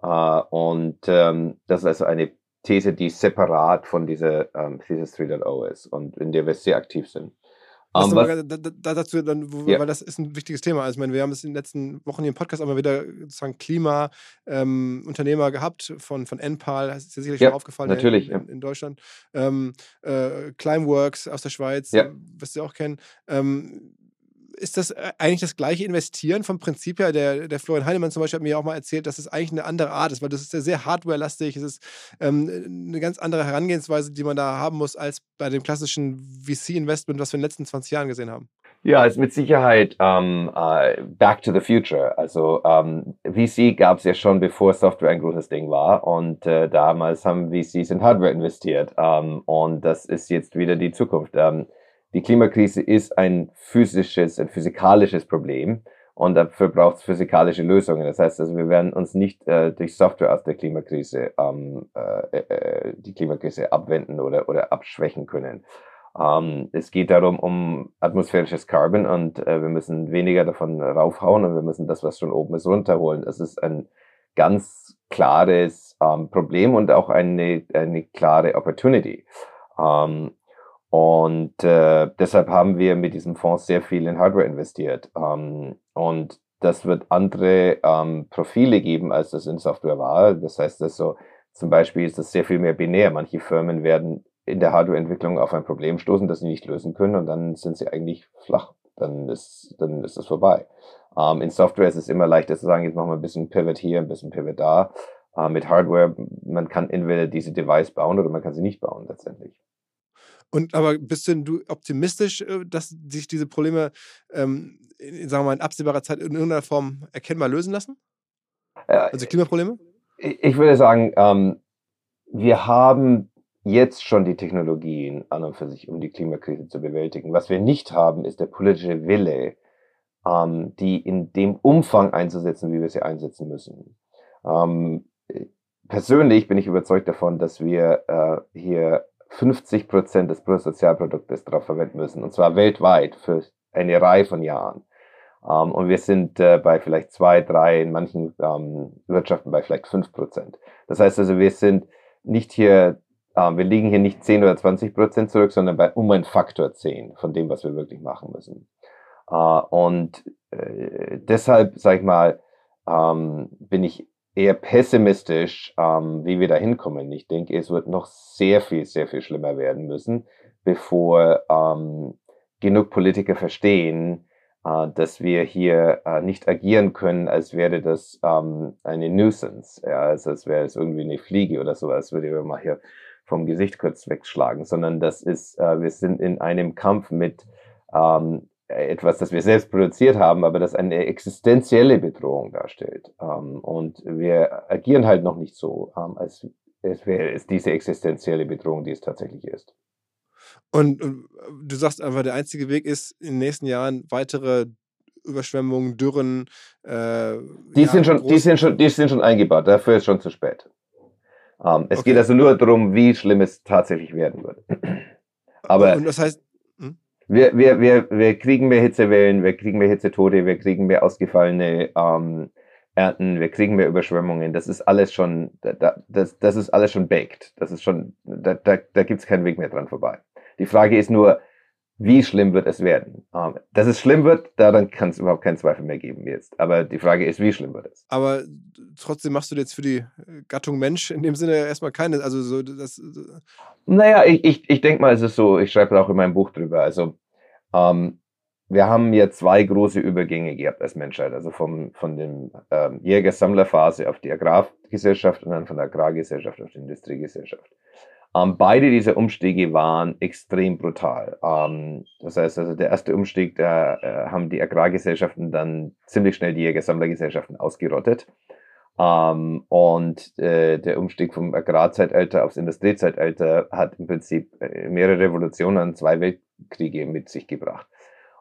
[SPEAKER 2] Äh, und ähm, das ist also eine These, die separat von dieser ähm, Thesis 3.0 ist und in der wir sehr aktiv sind.
[SPEAKER 1] Um, was, da, da, dazu dann, wo, ja. weil das ist ein wichtiges Thema. Also, ich meine, wir haben es in den letzten Wochen hier im Podcast immer wieder sozusagen Klimaunternehmer ähm, gehabt von, von NPAL, das ist ja sicherlich
[SPEAKER 2] ja,
[SPEAKER 1] schon aufgefallen
[SPEAKER 2] natürlich,
[SPEAKER 1] in, in, in Deutschland. Ähm, äh, Climeworks aus der Schweiz, ja. wirst du auch kennen. Ähm, ist das äh, eigentlich das gleiche Investieren vom Prinzip her? Der, der Florian Heinemann zum Beispiel hat mir auch mal erzählt, dass es eigentlich eine andere Art ist, weil das ist ja sehr hardware-lastig, es ist ähm, eine ganz andere Herangehensweise, die man da haben muss, als bei dem klassischen VC-Investment, was wir in den letzten 20 Jahren gesehen haben.
[SPEAKER 2] Ja, ist mit Sicherheit ähm, uh, Back to the Future. Also ähm, VC gab es ja schon, bevor Software ein großes Ding war. Und äh, damals haben VCs in Hardware investiert. Ähm, und das ist jetzt wieder die Zukunft. Ähm, die Klimakrise ist ein physisches, ein physikalisches Problem und dafür braucht es physikalische Lösungen. Das heißt also, wir werden uns nicht äh, durch Software aus der Klimakrise ähm, äh, äh, die Klimakrise abwenden oder, oder abschwächen können. Ähm, es geht darum, um atmosphärisches Carbon und äh, wir müssen weniger davon raufhauen und wir müssen das, was schon oben ist, runterholen. Das ist ein ganz klares ähm, Problem und auch eine, eine klare Opportunity. Ähm, und äh, deshalb haben wir mit diesem Fonds sehr viel in Hardware investiert. Ähm, und das wird andere ähm, Profile geben, als das in Software war. Das heißt, dass so, zum Beispiel ist das sehr viel mehr binär. Manche Firmen werden in der Hardwareentwicklung auf ein Problem stoßen, das sie nicht lösen können und dann sind sie eigentlich flach. Dann ist, dann ist das vorbei. Ähm, in Software ist es immer leichter zu sagen, jetzt machen wir ein bisschen Pivot hier, ein bisschen Pivot da. Äh, mit Hardware, man kann entweder diese Device bauen oder man kann sie nicht bauen letztendlich.
[SPEAKER 1] Und aber bist denn du optimistisch, äh, dass sich diese Probleme, ähm, in, sagen wir mal, in absehbarer Zeit in irgendeiner Form erkennbar lösen lassen? Also Klimaprobleme?
[SPEAKER 2] Ich würde sagen, ähm, wir haben jetzt schon die Technologien an und für sich, um die Klimakrise zu bewältigen. Was wir nicht haben, ist der politische Wille, ähm, die in dem Umfang einzusetzen, wie wir sie einsetzen müssen. Ähm, persönlich bin ich überzeugt davon, dass wir äh, hier 50 Prozent des Bruttosozialproduktes darauf verwenden müssen, und zwar weltweit für eine Reihe von Jahren. Um, ähm, und wir sind äh, bei vielleicht zwei, drei, in manchen ähm, Wirtschaften bei vielleicht fünf Prozent. Das heißt also, wir sind nicht hier, äh, wir liegen hier nicht 10 oder 20 Prozent zurück, sondern bei um ein Faktor 10 von dem, was wir wirklich machen müssen. Uh, und äh, deshalb, sag ich mal, ähm, bin ich eher pessimistisch, ähm, wie wir da hinkommen. Ich denke, es wird noch sehr viel, sehr viel schlimmer werden müssen, bevor ähm, genug Politiker verstehen, äh, dass wir hier äh, nicht agieren können, als wäre das ähm, eine Nuisance, ja, also als wäre es irgendwie eine Fliege oder sowas, würde ich mal hier vom Gesicht kurz wegschlagen, sondern das ist, äh, wir sind in einem Kampf mit ähm, etwas, das wir selbst produziert haben, aber das eine existenzielle Bedrohung darstellt. Ähm, und wir agieren halt noch nicht so, ähm, als wäre es diese existenzielle Bedrohung, die es tatsächlich ist.
[SPEAKER 1] Und, und du sagst einfach, der einzige Weg ist, in den nächsten Jahren weitere Überschwemmungen, Dürren. Äh,
[SPEAKER 2] die, ja, sind schon, die, sind schon, die sind schon eingebaut, dafür ist schon zu spät. Ähm, es okay. geht also nur darum, wie schlimm es tatsächlich werden wird.
[SPEAKER 1] Aber und das heißt,
[SPEAKER 2] wir, wir, wir, wir kriegen mehr Hitzewellen, wir kriegen mehr Hitzetote, wir kriegen mehr ausgefallene ähm, Ernten, wir kriegen mehr Überschwemmungen. Das ist alles schon, da, das, das ist alles schon baked. Das ist schon, da, da, da gibt es keinen Weg mehr dran vorbei. Die Frage ist nur, wie schlimm wird es werden? Ähm, dass es schlimm wird, daran kann es überhaupt keinen Zweifel mehr geben jetzt. Aber die Frage ist, wie schlimm wird es?
[SPEAKER 1] Aber trotzdem machst du jetzt für die Gattung Mensch in dem Sinne erstmal keine, also so das.
[SPEAKER 2] Naja, ich, ich, ich denke mal, es ist so, ich schreibe auch in meinem Buch drüber. Also ähm, wir haben hier zwei große Übergänge gehabt als Menschheit, also vom, von dem ähm, Jäger-Sammler-Phase auf die Agrargesellschaft und dann von der Agrargesellschaft auf die Industriegesellschaft. Ähm, beide dieser Umstiege waren extrem brutal. Ähm, das heißt also, der erste Umstieg, da äh, haben die Agrargesellschaften dann ziemlich schnell die Jäger-Sammler-Gesellschaften ausgerottet. Ähm, und äh, der Umstieg vom Agrarzeitalter aufs Industriezeitalter hat im Prinzip äh, mehrere Revolutionen, zwei Weltkriege mit sich gebracht.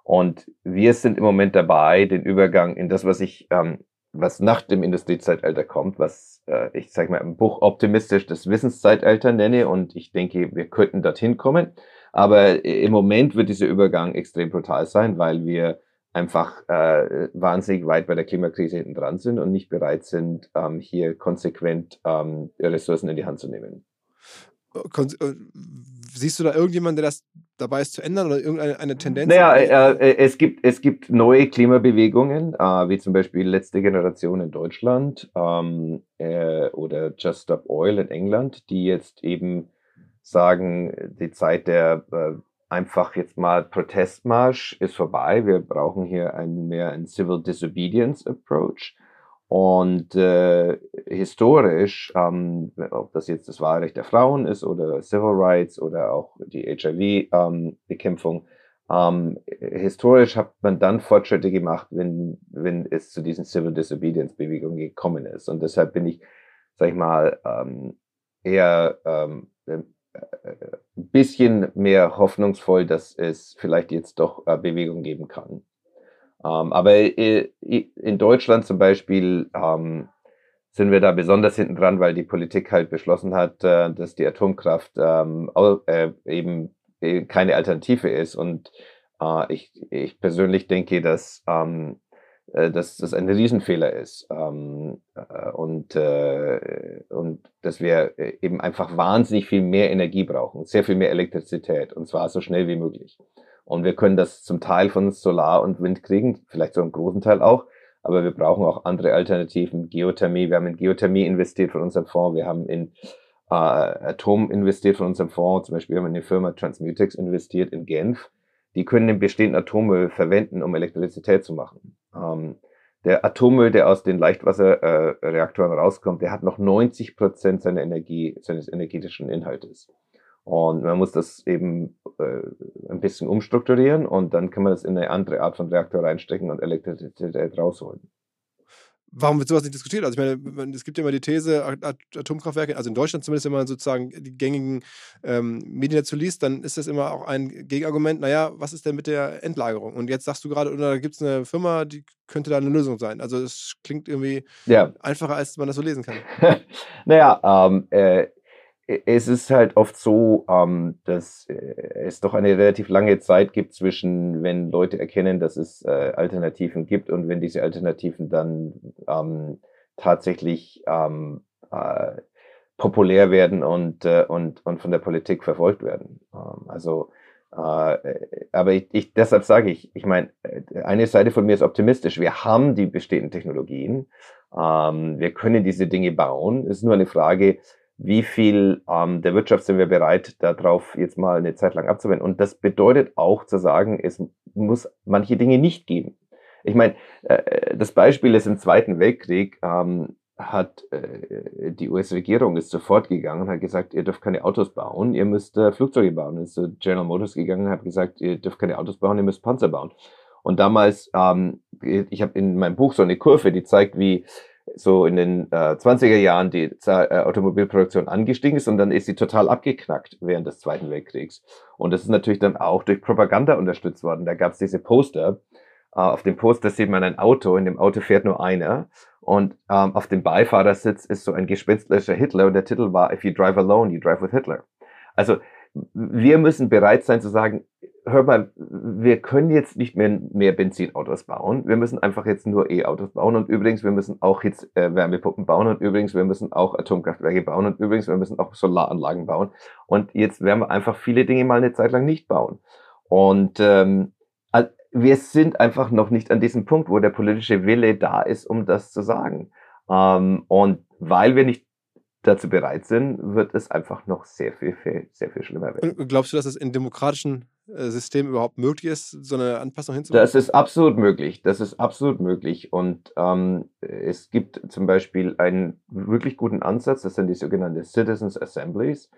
[SPEAKER 2] Und wir sind im Moment dabei, den Übergang in das, was ich, ähm, was nach dem Industriezeitalter kommt, was äh, ich sage mal im Buch optimistisch das Wissenszeitalter nenne. Und ich denke, wir könnten dorthin kommen. Aber im Moment wird dieser Übergang extrem brutal sein, weil wir einfach äh, wahnsinnig weit bei der Klimakrise hinten dran sind und nicht bereit sind, ähm, hier konsequent ähm, Ressourcen in die Hand zu nehmen.
[SPEAKER 1] Äh, siehst du da irgendjemanden, der das dabei ist zu ändern oder irgendeine eine Tendenz?
[SPEAKER 2] Naja, äh, äh, es, gibt, es gibt neue Klimabewegungen, äh, wie zum Beispiel Letzte Generation in Deutschland ähm, äh, oder Just Stop Oil in England, die jetzt eben sagen, die Zeit der äh, einfach jetzt mal Protestmarsch ist vorbei. Wir brauchen hier ein, mehr ein Civil Disobedience Approach. Und äh, historisch, ähm, ob das jetzt das Wahlrecht der Frauen ist oder Civil Rights oder auch die HIV-Bekämpfung, ähm, ähm, historisch hat man dann Fortschritte gemacht, wenn, wenn es zu diesen Civil Disobedience-Bewegungen gekommen ist. Und deshalb bin ich, sag ich mal, ähm, eher ähm, ein bisschen mehr hoffnungsvoll, dass es vielleicht jetzt doch äh, Bewegung geben kann. Ähm, aber äh, in Deutschland zum Beispiel ähm, sind wir da besonders hinten dran, weil die Politik halt beschlossen hat, äh, dass die Atomkraft ähm, äh, eben äh, keine Alternative ist. Und äh, ich, ich persönlich denke, dass ähm, äh, dass das ein Riesenfehler ist ähm, äh, und, äh, und dass wir eben einfach wahnsinnig viel mehr Energie brauchen, sehr viel mehr Elektrizität und zwar so schnell wie möglich. Und wir können das zum Teil von Solar und Wind kriegen, vielleicht so einen großen Teil auch, aber wir brauchen auch andere Alternativen, Geothermie. Wir haben in Geothermie investiert von unserem Fonds, wir haben in äh, Atom investiert von unserem Fonds, zum Beispiel haben wir in die Firma Transmutex investiert in Genf die können den bestehenden Atommüll verwenden, um Elektrizität zu machen. Ähm, der Atommüll, der aus den Leichtwasserreaktoren äh, rauskommt, der hat noch 90 Prozent seiner Energie, seines energetischen Inhaltes. Und man muss das eben äh, ein bisschen umstrukturieren und dann kann man das in eine andere Art von Reaktor reinstecken und Elektrizität rausholen
[SPEAKER 1] warum wird sowas nicht diskutiert? Also ich meine, es gibt ja immer die These, Atomkraftwerke, also in Deutschland zumindest, wenn man sozusagen die gängigen ähm, Medien dazu liest, dann ist das immer auch ein Gegenargument, naja, was ist denn mit der Endlagerung? Und jetzt sagst du gerade, oder da gibt es eine Firma, die könnte da eine Lösung sein. Also es klingt irgendwie ja. einfacher, als man das so lesen kann.
[SPEAKER 2] naja, ähm, äh, es ist halt oft so, ähm, dass äh, es doch eine relativ lange Zeit gibt zwischen, wenn Leute erkennen, dass es äh, Alternativen gibt und wenn diese Alternativen dann ähm, tatsächlich ähm, äh, populär werden und, äh, und, und von der Politik verfolgt werden. Ähm, also, äh, aber ich, ich, deshalb sage ich, ich meine, äh, eine Seite von mir ist optimistisch. Wir haben die bestehenden Technologien. Ähm, wir können diese Dinge bauen. Es ist nur eine Frage, wie viel ähm, der Wirtschaft sind wir bereit, darauf jetzt mal eine Zeit lang abzuwenden. Und das bedeutet auch zu sagen, es muss manche Dinge nicht geben. Ich meine, äh, das Beispiel ist im Zweiten Weltkrieg, ähm, hat äh, die US-Regierung ist sofort gegangen und hat gesagt, ihr dürft keine Autos bauen, ihr müsst äh, Flugzeuge bauen. Ist zu General Motors gegangen und hat gesagt, ihr dürft keine Autos bauen, ihr müsst Panzer bauen. Und damals, ähm, ich habe in meinem Buch so eine Kurve, die zeigt, wie so in den äh, 20er Jahren die äh, Automobilproduktion angestiegen ist und dann ist sie total abgeknackt während des Zweiten Weltkriegs. Und das ist natürlich dann auch durch Propaganda unterstützt worden. Da gab es diese Poster. Äh, auf dem Poster sieht man ein Auto, in dem Auto fährt nur einer. Und ähm, auf dem Beifahrersitz ist so ein gespenstlicher Hitler und der Titel war If you drive alone, you drive with Hitler. Also wir müssen bereit sein zu sagen, hör mal, wir können jetzt nicht mehr, mehr Benzinautos bauen. Wir müssen einfach jetzt nur E-Autos bauen. Und übrigens, wir müssen auch jetzt äh, Wärmepumpen bauen. Und übrigens, wir müssen auch Atomkraftwerke bauen. Und übrigens, wir müssen auch Solaranlagen bauen. Und jetzt werden wir einfach viele Dinge mal eine Zeit lang nicht bauen. Und ähm, wir sind einfach noch nicht an diesem Punkt, wo der politische Wille da ist, um das zu sagen. Ähm, und weil wir nicht dazu bereit sind, wird es einfach noch sehr viel, viel sehr viel schlimmer werden.
[SPEAKER 1] Und glaubst du, dass es in demokratischen äh, Systemen überhaupt möglich ist, so eine Anpassung hinzubekommen?
[SPEAKER 2] Das ist absolut möglich. Das ist absolut möglich. Und ähm, es gibt zum Beispiel einen wirklich guten Ansatz, das sind die sogenannten Citizens Assemblies.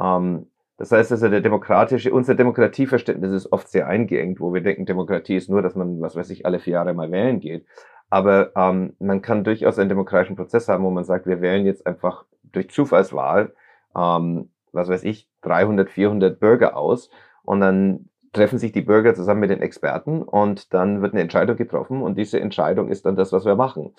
[SPEAKER 2] Ähm, das heißt also, der demokratische, unser Demokratieverständnis ist oft sehr eingeengt, wo wir denken, Demokratie ist nur, dass man, was weiß ich, alle vier Jahre mal wählen geht. Aber ähm, man kann durchaus einen demokratischen Prozess haben, wo man sagt, wir wählen jetzt einfach durch Zufallswahl, ähm, was weiß ich, 300, 400 Bürger aus und dann treffen sich die Bürger zusammen mit den Experten und dann wird eine Entscheidung getroffen und diese Entscheidung ist dann das, was wir machen.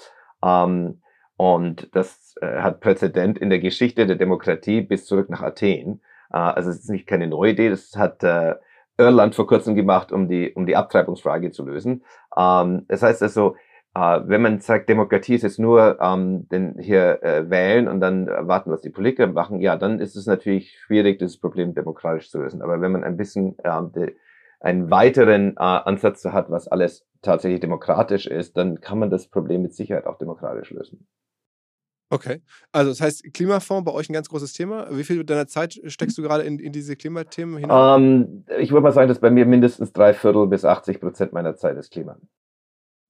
[SPEAKER 2] Ähm, und das äh, hat Präzedent in der Geschichte der Demokratie bis zurück nach Athen. Äh, also es ist nicht keine neue Idee, das hat äh, Irland vor kurzem gemacht, um die, um die Abtreibungsfrage zu lösen. Ähm, das heißt also, äh, wenn man sagt, Demokratie ist jetzt nur ähm, den hier äh, wählen und dann warten, was die Politiker machen, ja, dann ist es natürlich schwierig, dieses Problem demokratisch zu lösen. Aber wenn man ein bisschen ähm, de, einen weiteren äh, Ansatz hat, was alles tatsächlich demokratisch ist, dann kann man das Problem mit Sicherheit auch demokratisch lösen.
[SPEAKER 1] Okay. Also das heißt, Klimafonds bei euch ein ganz großes Thema. Wie viel deiner Zeit steckst du gerade in, in diese Klimathemen
[SPEAKER 2] hinein? Um, ähm, ich würde mal sagen, dass bei mir mindestens drei Viertel bis 80 Prozent meiner Zeit ist Klima.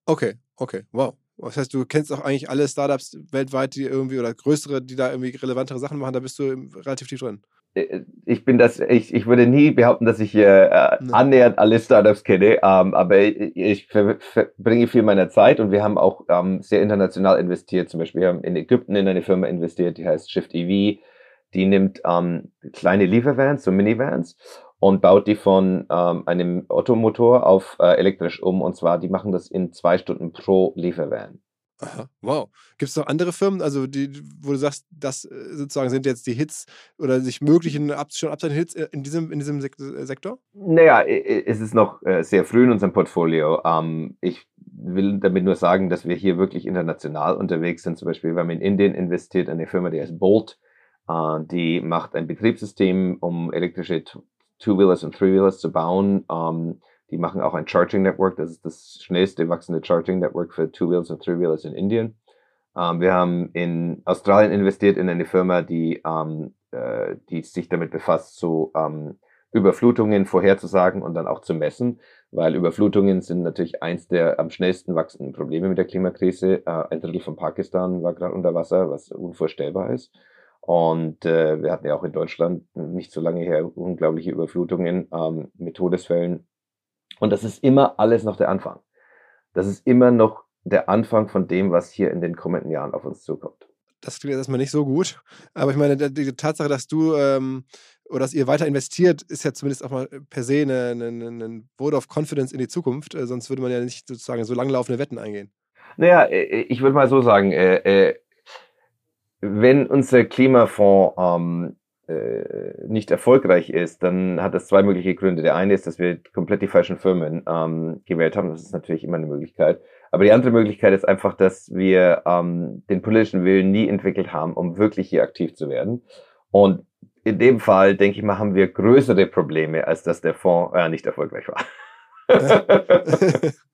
[SPEAKER 1] Okay, okay, wow. Das heißt, du kennst auch eigentlich alle Startups weltweit, die irgendwie oder größere, die da irgendwie relevantere Sachen machen, da bist du relativ tief drin.
[SPEAKER 2] Äh, ich bin das, ich, ich würde nie behaupten, dass ich äh, annähernd alle Startups kenne, ähm, aber ich, ich verbringe viel meiner Zeit und wir haben auch ähm, sehr international investiert. Zum Beispiel, wir haben in Ägypten in eine Firma investiert, die heißt Shift EV. Die nimmt ähm, kleine Liefervans, so Minivans und baut die von ähm, einem Ottomotor auf äh, elektrisch um. Und zwar, die machen das in zwei Stunden pro Liefervan.
[SPEAKER 1] Aha, wow. Gibt es noch andere Firmen, also die, wo du sagst, das äh, sozusagen sind jetzt die Hits oder sich möglichen schon abseitigen Hits äh, in diesem, in diesem äh, Sektor?
[SPEAKER 2] Naja, es ist noch sehr früh in unserem Portfolio. Ähm, ich will damit nur sagen, dass wir hier wirklich international unterwegs sind. Zum Beispiel, wir haben in Indien investiert in eine Firma, die heißt Bolt. Die macht ein Betriebssystem, um elektrische Two-Wheelers und Three-Wheelers zu bauen. Ähm, die machen auch ein Charging Network. Das ist das schnellste wachsende Charging Network für Two-Wheels und Three-Wheelers in Indien. Ähm, wir haben in Australien investiert in eine Firma, die, ähm, äh, die sich damit befasst, so ähm, Überflutungen vorherzusagen und dann auch zu messen, weil Überflutungen sind natürlich eins der am schnellsten wachsenden Probleme mit der Klimakrise. Äh, ein Drittel von Pakistan war gerade unter Wasser, was unvorstellbar ist. Und äh, wir hatten ja auch in Deutschland nicht so lange her unglaubliche Überflutungen ähm, mit Todesfällen und das ist immer alles noch der Anfang. Das ist immer noch der Anfang von dem, was hier in den kommenden Jahren auf uns zukommt.
[SPEAKER 1] Das klingt erstmal nicht so gut. Aber ich meine, die Tatsache, dass du ähm, oder dass ihr weiter investiert, ist ja zumindest auch mal per se ein eine, Vote of Confidence in die Zukunft. Äh, sonst würde man ja nicht sozusagen so langlaufende Wetten eingehen.
[SPEAKER 2] Naja, äh, ich würde mal so sagen, äh, äh, wenn unser Klimafonds ähm, äh, nicht erfolgreich ist, dann hat das zwei mögliche Gründe. Der eine ist, dass wir komplett die falschen Firmen ähm, gewählt haben. Das ist natürlich immer eine Möglichkeit. Aber die andere Möglichkeit ist einfach, dass wir ähm, den politischen Willen nie entwickelt haben, um wirklich hier aktiv zu werden. Und in dem Fall, denke ich mal, haben wir größere Probleme, als dass der Fonds äh, nicht erfolgreich war.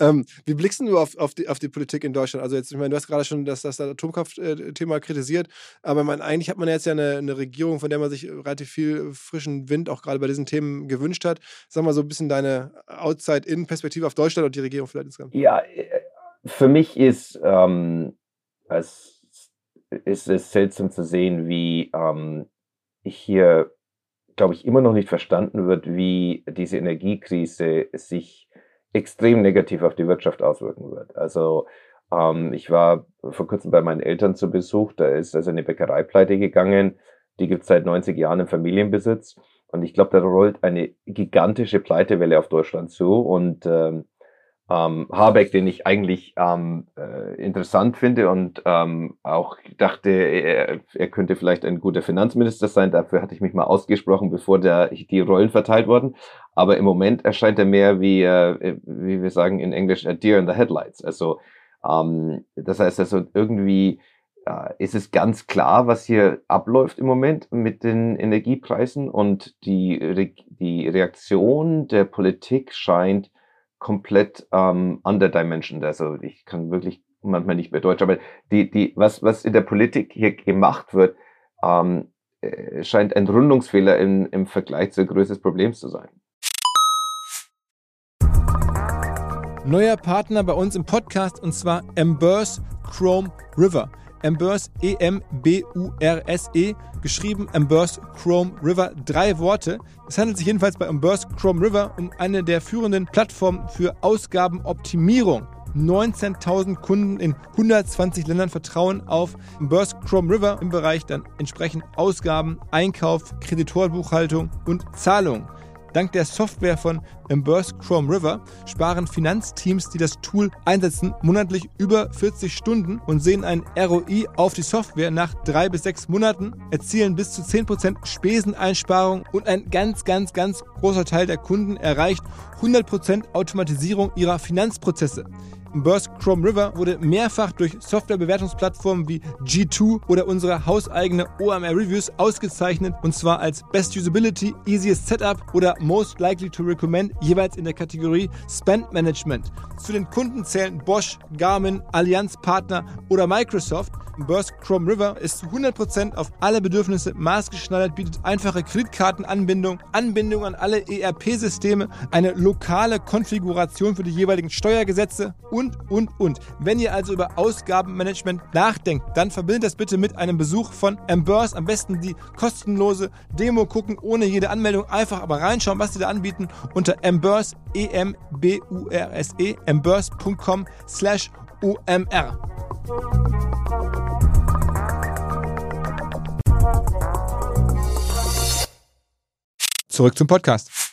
[SPEAKER 1] Ähm, wie blickst du auf, auf, die, auf die Politik in Deutschland? Also jetzt, ich meine, du hast gerade schon das, das Atomkraftthema kritisiert, aber man, eigentlich hat man jetzt ja eine, eine, Regierung, von der man sich relativ viel frischen Wind auch gerade bei diesen Themen gewünscht hat. Sag mal so ein bisschen deine Outside-In-Perspektive auf Deutschland und die Regierung vielleicht insgesamt.
[SPEAKER 2] Ja, äh, für mich ist, ähm, es, ist es seltsam zu sehen, wie ähm, hier, glaube ich, immer noch nicht verstanden wird, wie diese Energiekrise sich extrem negativ auf die Wirtschaft auswirken wird. Also ähm, ich war vor kurzem bei meinen Eltern zu Besuch, da ist also eine Bäckerei pleite gegangen, die gibt es seit 90 Jahren im Familienbesitz. Und ich glaube, da rollt eine gigantische Pleitewelle auf Deutschland zu. Und ähm, ähm, Habeck, den ich eigentlich ähm, äh, interessant finde und ähm, auch dachte, er, er könnte vielleicht ein guter Finanzminister sein. Dafür hatte ich mich mal ausgesprochen, bevor der, die Rollen verteilt wurden. Aber im Moment erscheint er mehr wie, äh, wie wir sagen in Englisch, a deer in the headlights. Also ähm, das heißt also irgendwie äh, ist es ganz klar, was hier abläuft im Moment mit den Energiepreisen und die, Re die Reaktion der Politik scheint komplett ähm, underdimensioned. Also ich kann wirklich manchmal nicht mehr Deutsch, aber die, die, was, was in der Politik hier gemacht wird, ähm, äh, scheint ein Rundungsfehler in, im Vergleich zur Größe des Problems zu sein.
[SPEAKER 1] Neuer Partner bei uns im Podcast und zwar Embers Chrome River. Embers E-M-B-U-R-S-E, geschrieben Embers Chrome River, drei Worte. Es handelt sich jedenfalls bei Embers Chrome River um eine der führenden Plattformen für Ausgabenoptimierung. 19.000 Kunden in 120 Ländern vertrauen auf Embers Chrome River im Bereich dann entsprechend Ausgaben, Einkauf, Kreditorenbuchhaltung und Zahlung. Dank der Software von Emburse Chrome River sparen Finanzteams, die das Tool einsetzen, monatlich über 40 Stunden und sehen ein ROI auf die Software nach drei bis sechs Monaten, erzielen bis zu 10% Speseneinsparung und ein ganz, ganz, ganz großer Teil der Kunden erreicht 100% Automatisierung ihrer Finanzprozesse. Burst Chrome River wurde mehrfach durch Softwarebewertungsplattformen wie G2 oder unsere hauseigene OMR Reviews ausgezeichnet und zwar als Best Usability, Easiest Setup oder Most Likely to Recommend jeweils in der Kategorie Spend Management. Zu den Kunden zählen Bosch, Garmin, Allianz Partner oder Microsoft. Burst Chrome River ist zu 100% auf alle Bedürfnisse maßgeschneidert, bietet einfache Kreditkartenanbindung, Anbindung an alle ERP-Systeme, eine lokale Konfiguration für die jeweiligen Steuergesetze und, und, und. Wenn ihr also über Ausgabenmanagement nachdenkt, dann verbindet das bitte mit einem Besuch von Emburse. Am besten die kostenlose Demo gucken, ohne jede Anmeldung. Einfach aber reinschauen, was sie da anbieten unter Emburse, E-M-B-U-R-S-E, emburse.com slash OMR. Zurück zum Podcast.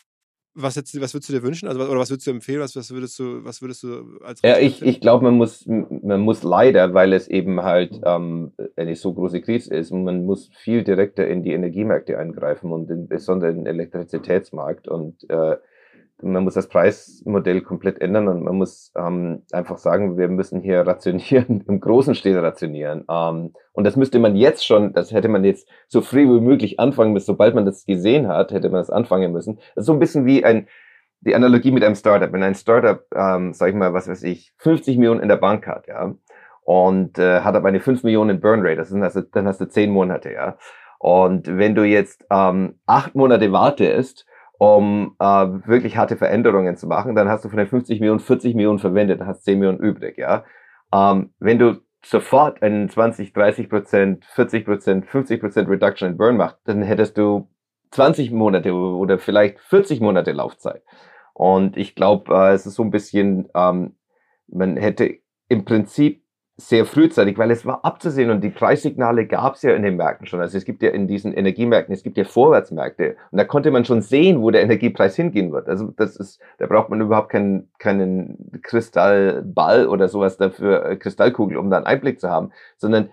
[SPEAKER 1] Was, jetzt, was würdest du dir wünschen? Also, oder was würdest du empfehlen? Was, was, würdest, du, was würdest du als.
[SPEAKER 2] Ja, ich, ich glaube, man muss, man muss leider, weil es eben halt ähm, eine so große Krise ist, man muss viel direkter in die Energiemärkte eingreifen und in, besonders in den Elektrizitätsmarkt. Und äh, man muss das Preismodell komplett ändern und man muss ähm, einfach sagen, wir müssen hier rationieren, im großen Stil rationieren. Ähm, und das müsste man jetzt schon, das hätte man jetzt so früh wie möglich anfangen müssen, sobald man das gesehen hat, hätte man das anfangen müssen. Das ist so ein bisschen wie ein, die Analogie mit einem Startup. Wenn ein Startup, ähm, sag ich mal, was weiß ich, 50 Millionen in der Bank hat, ja, und äh, hat aber eine 5 Millionen Burn Rate, das sind also, dann hast du 10 Monate, ja. Und wenn du jetzt ähm, acht Monate wartest, um äh, wirklich harte Veränderungen zu machen, dann hast du von den 50 Millionen 40 Millionen verwendet, dann hast 10 Millionen übrig, ja. Ähm, wenn du sofort einen 20, 30 Prozent, 40 Prozent, 50 Prozent Reduction in Burn machst, dann hättest du 20 Monate oder vielleicht 40 Monate Laufzeit. Und ich glaube, äh, es ist so ein bisschen, ähm, man hätte im Prinzip sehr frühzeitig, weil es war abzusehen und die Preissignale gab es ja in den Märkten schon. Also es gibt ja in diesen Energiemärkten, es gibt ja Vorwärtsmärkte und da konnte man schon sehen, wo der Energiepreis hingehen wird. Also das ist, da braucht man überhaupt keinen, keinen Kristallball oder sowas dafür, äh, Kristallkugel, um da einen Einblick zu haben, sondern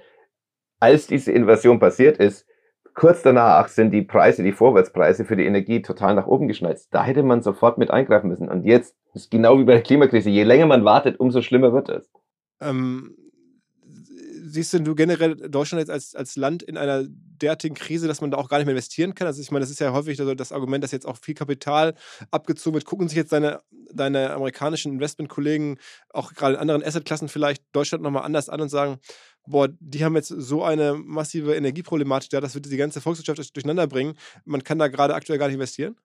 [SPEAKER 2] als diese Invasion passiert ist, kurz danach sind die Preise, die Vorwärtspreise für die Energie total nach oben geschnalzt. Da hätte man sofort mit eingreifen müssen. Und jetzt ist genau wie bei der Klimakrise, je länger man wartet, umso schlimmer wird es.
[SPEAKER 1] Ähm siehst du generell Deutschland jetzt als, als Land in einer derartigen Krise, dass man da auch gar nicht mehr investieren kann? Also ich meine, das ist ja häufig das Argument, dass jetzt auch viel Kapital abgezogen wird. Gucken sich jetzt deine, deine amerikanischen Investmentkollegen auch gerade in anderen Assetklassen vielleicht Deutschland nochmal anders an und sagen, boah, die haben jetzt so eine massive Energieproblematik da, das wird die ganze Volkswirtschaft durcheinander bringen. Man kann da gerade aktuell gar nicht investieren?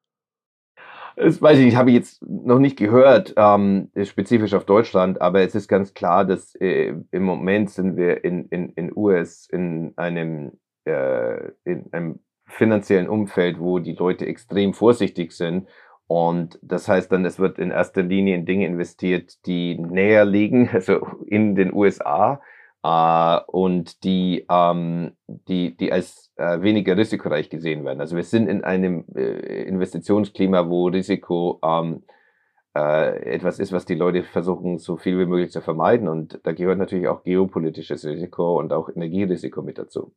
[SPEAKER 2] Das weiß ich nicht, habe ich jetzt noch nicht gehört, ähm, spezifisch auf Deutschland, aber es ist ganz klar, dass äh, im Moment sind wir in, in, in US in einem, äh, in einem finanziellen Umfeld, wo die Leute extrem vorsichtig sind. Und das heißt dann, es wird in erster Linie in Dinge investiert, die näher liegen, also in den USA äh, und die, ähm, die, die als äh, weniger risikoreich gesehen werden. Also wir sind in einem äh, Investitionsklima, wo Risiko ähm, äh, etwas ist, was die Leute versuchen, so viel wie möglich zu vermeiden. Und da gehört natürlich auch geopolitisches Risiko und auch Energierisiko mit dazu.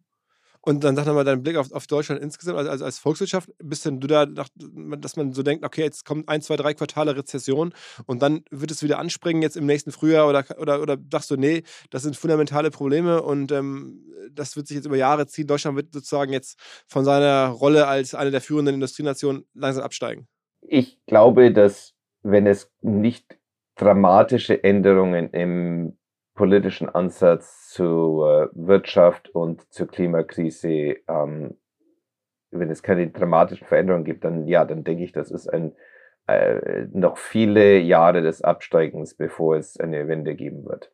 [SPEAKER 1] Und dann sag nochmal deinen Blick auf, auf Deutschland insgesamt, also, also als Volkswirtschaft, bist denn du da, dass man so denkt, okay, jetzt kommen ein, zwei, drei Quartale Rezession und dann wird es wieder anspringen jetzt im nächsten Frühjahr oder, oder, oder dachtest du, nee, das sind fundamentale Probleme und ähm, das wird sich jetzt über Jahre ziehen. Deutschland wird sozusagen jetzt von seiner Rolle als eine der führenden Industrienationen langsam absteigen.
[SPEAKER 2] Ich glaube, dass wenn es nicht dramatische Änderungen im politischen Ansatz zur Wirtschaft und zur Klimakrise, ähm, wenn es keine dramatischen Veränderungen gibt, dann ja, dann denke ich, das ist ein äh, noch viele Jahre des Absteigens, bevor es eine Wende geben wird.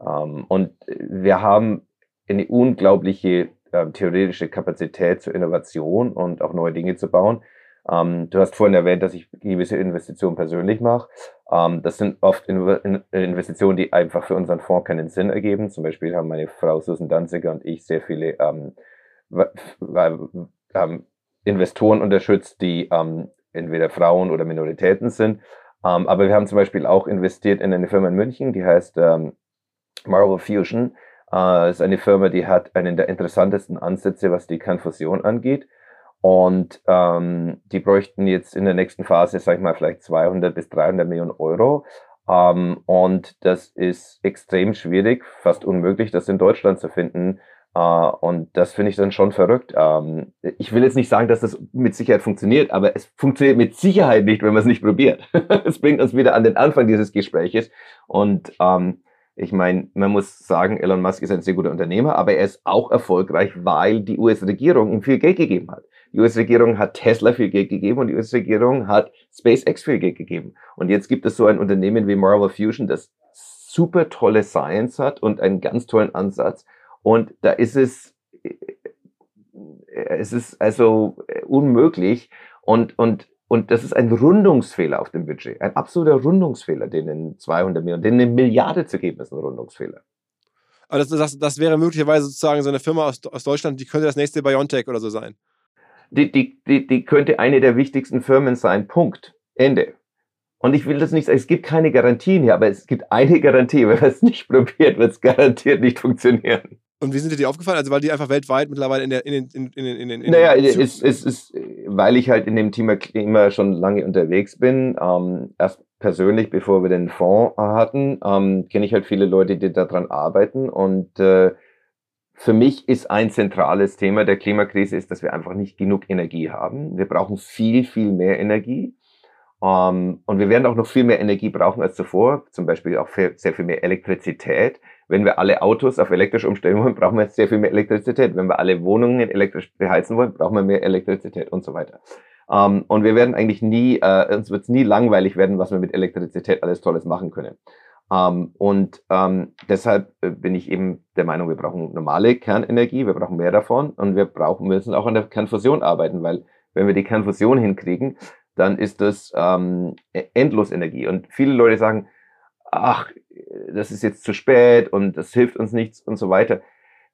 [SPEAKER 2] Ähm, und wir haben eine unglaubliche äh, theoretische Kapazität zur Innovation und auch neue Dinge zu bauen. Ähm, du hast vorhin erwähnt, dass ich gewisse Investitionen persönlich mache. Ähm, das sind oft in in Investitionen, die einfach für unseren Fonds keinen Sinn ergeben. Zum Beispiel haben meine Frau Susan Danziger und ich sehr viele ähm, ähm, Investoren unterstützt, die ähm, entweder Frauen oder Minoritäten sind. Ähm, aber wir haben zum Beispiel auch investiert in eine Firma in München, die heißt ähm, Marvel Fusion. Äh, ist eine Firma, die hat einen der interessantesten Ansätze, was die Kernfusion angeht. Und ähm, die bräuchten jetzt in der nächsten Phase, sag ich mal, vielleicht 200 bis 300 Millionen Euro. Ähm, und das ist extrem schwierig, fast unmöglich, das in Deutschland zu finden. Uh, und das finde ich dann schon verrückt. Ähm, ich will jetzt nicht sagen, dass das mit Sicherheit funktioniert, aber es funktioniert mit Sicherheit nicht, wenn man es nicht probiert. Es bringt uns wieder an den Anfang dieses Gespräches. Und ähm, ich meine, man muss sagen, Elon Musk ist ein sehr guter Unternehmer, aber er ist auch erfolgreich, weil die US-Regierung ihm viel Geld gegeben hat. Die US-Regierung hat Tesla viel Geld gegeben und die US-Regierung hat SpaceX viel Geld gegeben. Und jetzt gibt es so ein Unternehmen wie Marvel Fusion, das super tolle Science hat und einen ganz tollen Ansatz und da ist es, äh, es ist also äh, unmöglich und, und, und das ist ein Rundungsfehler auf dem Budget. Ein absoluter Rundungsfehler, denen 200 Millionen, denen eine Milliarde zu geben, ist ein Rundungsfehler.
[SPEAKER 1] Aber das, das, das wäre möglicherweise sozusagen so eine Firma aus, aus Deutschland, die könnte das nächste BioNTech oder so sein.
[SPEAKER 2] Die, die, die, die könnte eine der wichtigsten Firmen sein. Punkt. Ende. Und ich will das nicht sagen, es gibt keine Garantien hier, aber es gibt eine Garantie. Wenn man es nicht probiert, wird es garantiert nicht funktionieren.
[SPEAKER 1] Und wie sind dir die aufgefallen? Also, weil die einfach weltweit mittlerweile in, der, in den. In, in, in, in, in
[SPEAKER 2] naja, es, es ist, weil ich halt in dem Thema Klima schon lange unterwegs bin, ähm, erst persönlich, bevor wir den Fonds hatten, ähm, kenne ich halt viele Leute, die daran arbeiten. Und äh, für mich ist ein zentrales Thema der Klimakrise, ist, dass wir einfach nicht genug Energie haben. Wir brauchen viel, viel mehr Energie. Ähm, und wir werden auch noch viel mehr Energie brauchen als zuvor, zum Beispiel auch sehr viel mehr Elektrizität. Wenn wir alle Autos auf elektrisch umstellen wollen, brauchen wir sehr viel mehr Elektrizität. Wenn wir alle Wohnungen elektrisch beheizen wollen, brauchen wir mehr Elektrizität und so weiter. Ähm, und wir werden eigentlich nie, uh, uns wird es nie langweilig werden, was wir mit Elektrizität alles Tolles machen können. Ähm, und um, deshalb äh, bin ich eben der Meinung, wir brauchen normale Kernenergie, wir brauchen mehr davon und wir brauchen, müssen auch an der Kernfusion arbeiten, weil wenn wir die Kernfusion hinkriegen, dann ist das ähm, e-, Endlosenergie. Und viele Leute sagen, ach, das ist jetzt zu spät und das hilft uns nichts und so weiter.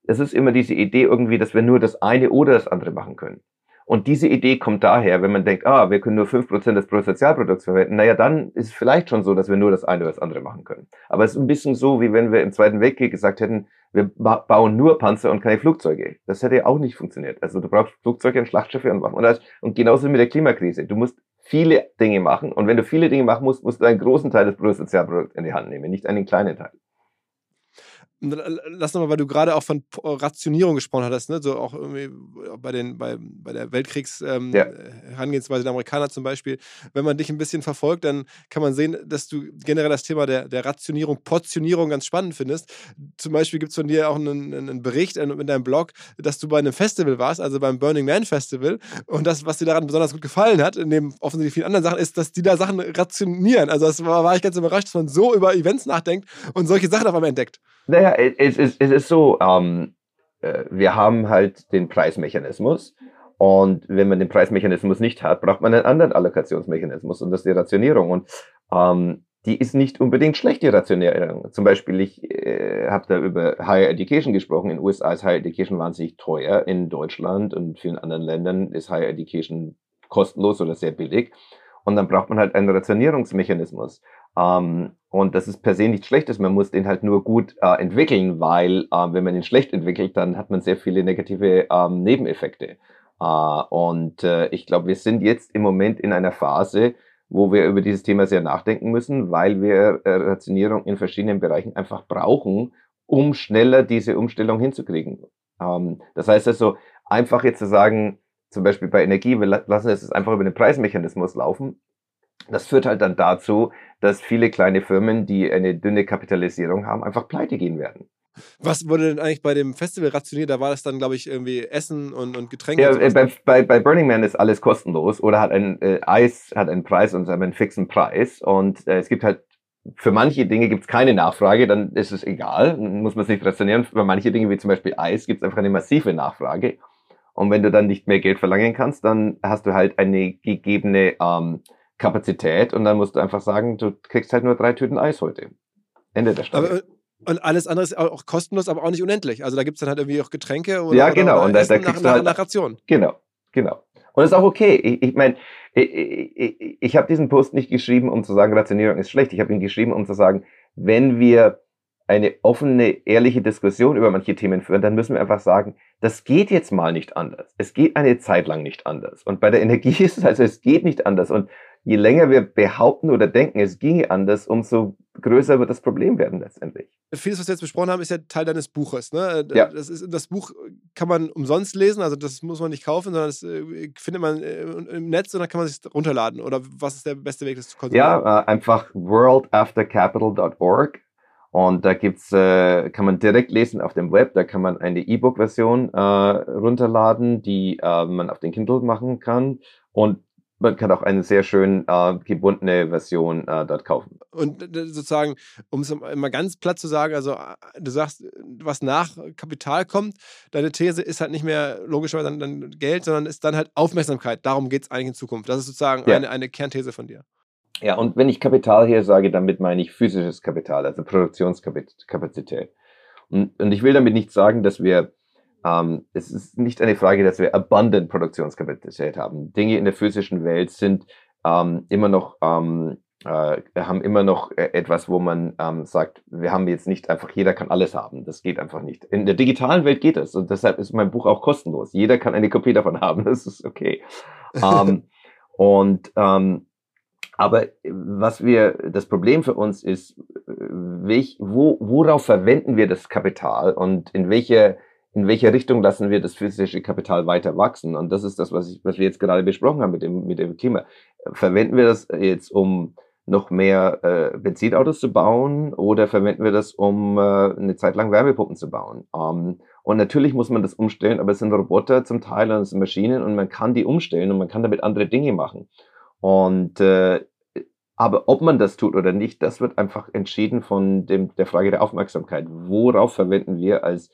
[SPEAKER 2] Es ist immer diese Idee irgendwie, dass wir nur das eine oder das andere machen können. Und diese Idee kommt daher, wenn man denkt, ah, wir können nur fünf Prozent des Bruttosozialprodukts verwenden, naja, dann ist es vielleicht schon so, dass wir nur das eine oder das andere machen können. Aber es ist ein bisschen so, wie wenn wir im Zweiten Weltkrieg gesagt hätten, wir ba bauen nur Panzer und keine Flugzeuge. Das hätte ja auch nicht funktioniert. Also du brauchst Flugzeuge und Schlachtschiffe und Waffen. Und, und genauso mit der Klimakrise. Du musst viele Dinge machen. Und wenn du viele Dinge machen musst, musst du einen großen Teil des Bruttosozialprodukts in die Hand nehmen, nicht einen kleinen Teil
[SPEAKER 1] lass nochmal, weil du gerade auch von Rationierung gesprochen hattest, ne? so auch irgendwie bei, den, bei, bei der Weltkriegs-Herangehensweise ähm, ja. der Amerikaner zum Beispiel. Wenn man dich ein bisschen verfolgt, dann kann man sehen, dass du generell das Thema der, der Rationierung, Portionierung ganz spannend findest. Zum Beispiel gibt es von dir auch einen, einen Bericht in deinem Blog, dass du bei einem Festival warst, also beim Burning Man Festival. Und das, was dir daran besonders gut gefallen hat, neben offensichtlich vielen anderen Sachen, ist, dass die da Sachen rationieren. Also das war, war ich ganz überrascht, dass man so über Events nachdenkt und solche Sachen auf einmal entdeckt.
[SPEAKER 2] Naja, es ist, es ist so, ähm, äh, wir haben halt den Preismechanismus. Und wenn man den Preismechanismus nicht hat, braucht man einen anderen Allokationsmechanismus und das ist die Rationierung. Und ähm, die ist nicht unbedingt schlecht, die Rationierung. Zum Beispiel, ich äh, habe da über Higher Education gesprochen. In den USA ist Higher Education wahnsinnig teuer. In Deutschland und vielen anderen Ländern ist Higher Education kostenlos oder sehr billig. Und dann braucht man halt einen Rationierungsmechanismus. Ähm, und das ist per se nichts Schlechtes, man muss den halt nur gut äh, entwickeln, weil äh, wenn man ihn schlecht entwickelt, dann hat man sehr viele negative ähm, Nebeneffekte. Äh, und äh, ich glaube, wir sind jetzt im Moment in einer Phase, wo wir über dieses Thema sehr nachdenken müssen, weil wir äh, Rationierung in verschiedenen Bereichen einfach brauchen, um schneller diese Umstellung hinzukriegen. Ähm, das heißt also, einfach jetzt zu sagen, zum Beispiel bei Energie, wir lassen es einfach über den Preismechanismus laufen, das führt halt dann dazu, dass viele kleine Firmen, die eine dünne Kapitalisierung haben, einfach pleite gehen werden.
[SPEAKER 1] Was wurde denn eigentlich bei dem Festival rationiert? Da war das dann, glaube ich, irgendwie Essen und, und Getränke.
[SPEAKER 2] Ja,
[SPEAKER 1] und
[SPEAKER 2] bei, bei, bei, Burning Man ist alles kostenlos oder hat ein äh, Eis hat einen Preis und einen fixen Preis. Und äh, es gibt halt für manche Dinge gibt es keine Nachfrage, dann ist es egal, muss man es nicht rationieren. Für manche Dinge wie zum Beispiel Eis gibt es einfach eine massive Nachfrage. Und wenn du dann nicht mehr Geld verlangen kannst, dann hast du halt eine gegebene ähm, Kapazität und dann musst du einfach sagen, du kriegst halt nur drei Tüten Eis heute. Ende der Stunde.
[SPEAKER 1] Äh, und alles andere ist auch kostenlos, aber auch nicht unendlich. Also da gibt es dann halt irgendwie auch Getränke oder,
[SPEAKER 2] ja, genau.
[SPEAKER 1] Oder,
[SPEAKER 2] oder
[SPEAKER 1] und da,
[SPEAKER 2] da
[SPEAKER 1] kriegst nach, du halt, nach Ration.
[SPEAKER 2] Genau, genau. Und das ist auch okay. Ich, ich meine, ich, ich, ich habe diesen Post nicht geschrieben, um zu sagen, Rationierung ist schlecht. Ich habe ihn geschrieben, um zu sagen, wenn wir eine offene, ehrliche Diskussion über manche Themen führen, dann müssen wir einfach sagen, das geht jetzt mal nicht anders. Es geht eine Zeit lang nicht anders. Und bei der Energie ist es also, es geht nicht anders. Und je länger wir behaupten oder denken, es ginge anders, umso größer wird das Problem werden letztendlich.
[SPEAKER 1] Vieles, was wir jetzt besprochen haben, ist ja Teil deines Buches. Ne?
[SPEAKER 2] Ja.
[SPEAKER 1] Das, ist, das Buch kann man umsonst lesen, also das muss man nicht kaufen, sondern das äh, findet man äh, im Netz und dann kann man sich runterladen. Oder was ist der beste Weg, das zu konsumieren?
[SPEAKER 2] Ja, äh, einfach worldaftercapital.org und da gibt's, äh, kann man direkt lesen auf dem Web, da kann man eine E-Book-Version äh, runterladen, die äh, man auf den Kindle machen kann. Und man kann auch eine sehr schön äh, gebundene Version äh, dort kaufen.
[SPEAKER 1] Und äh, sozusagen, um es mal ganz platt zu sagen, also äh, du sagst, was nach Kapital kommt, deine These ist halt nicht mehr logischerweise dann, dann Geld, sondern ist dann halt Aufmerksamkeit. Darum geht es eigentlich in Zukunft. Das ist sozusagen
[SPEAKER 2] Ja.
[SPEAKER 1] eine, eine Kernthese von dir.
[SPEAKER 2] Ja, und wenn ich Kapital hier sage, damit meine ich physisches Kapital, also Produktionskapazität. Und, und ich will damit nicht sagen, dass wir, ähm, es ist nicht eine Frage, dass wir abundant Produktionskapazität haben. Dinge in der physischen Welt sind ähm, immer noch, ähm, äh, haben immer noch äh, etwas, wo man ähm, sagt, wir haben jetzt nicht einfach, jeder kann alles haben. Das geht einfach nicht. In der digitalen Welt geht es und deshalb ist mein Buch auch kostenlos. Jeder kann eine Kopie davon haben. Das ist okay. ähm, und ähm, aber was wir, das Problem für uns ist, äh, welch, wo, worauf verwenden wir das Kapital und in welche, in welche Richtung lassen wir das physische Kapital weiter wachsen? Und das ist das, was, ich, was wir jetzt gerade besprochen haben mit dem, mit dem Klima. Verwenden wir das jetzt, um noch mehr äh, Benzinautos zu bauen oder verwenden wir das, um äh, eine Zeit lang Wärmepumpen zu bauen? Ähm, und natürlich muss man das umstellen, aber es sind Roboter zum Teil und es sind Maschinen und man kann die umstellen und man kann damit andere Dinge machen. Und äh, aber ob man das tut oder nicht, das wird einfach entschieden von dem, der Frage der Aufmerksamkeit. Worauf verwenden wir als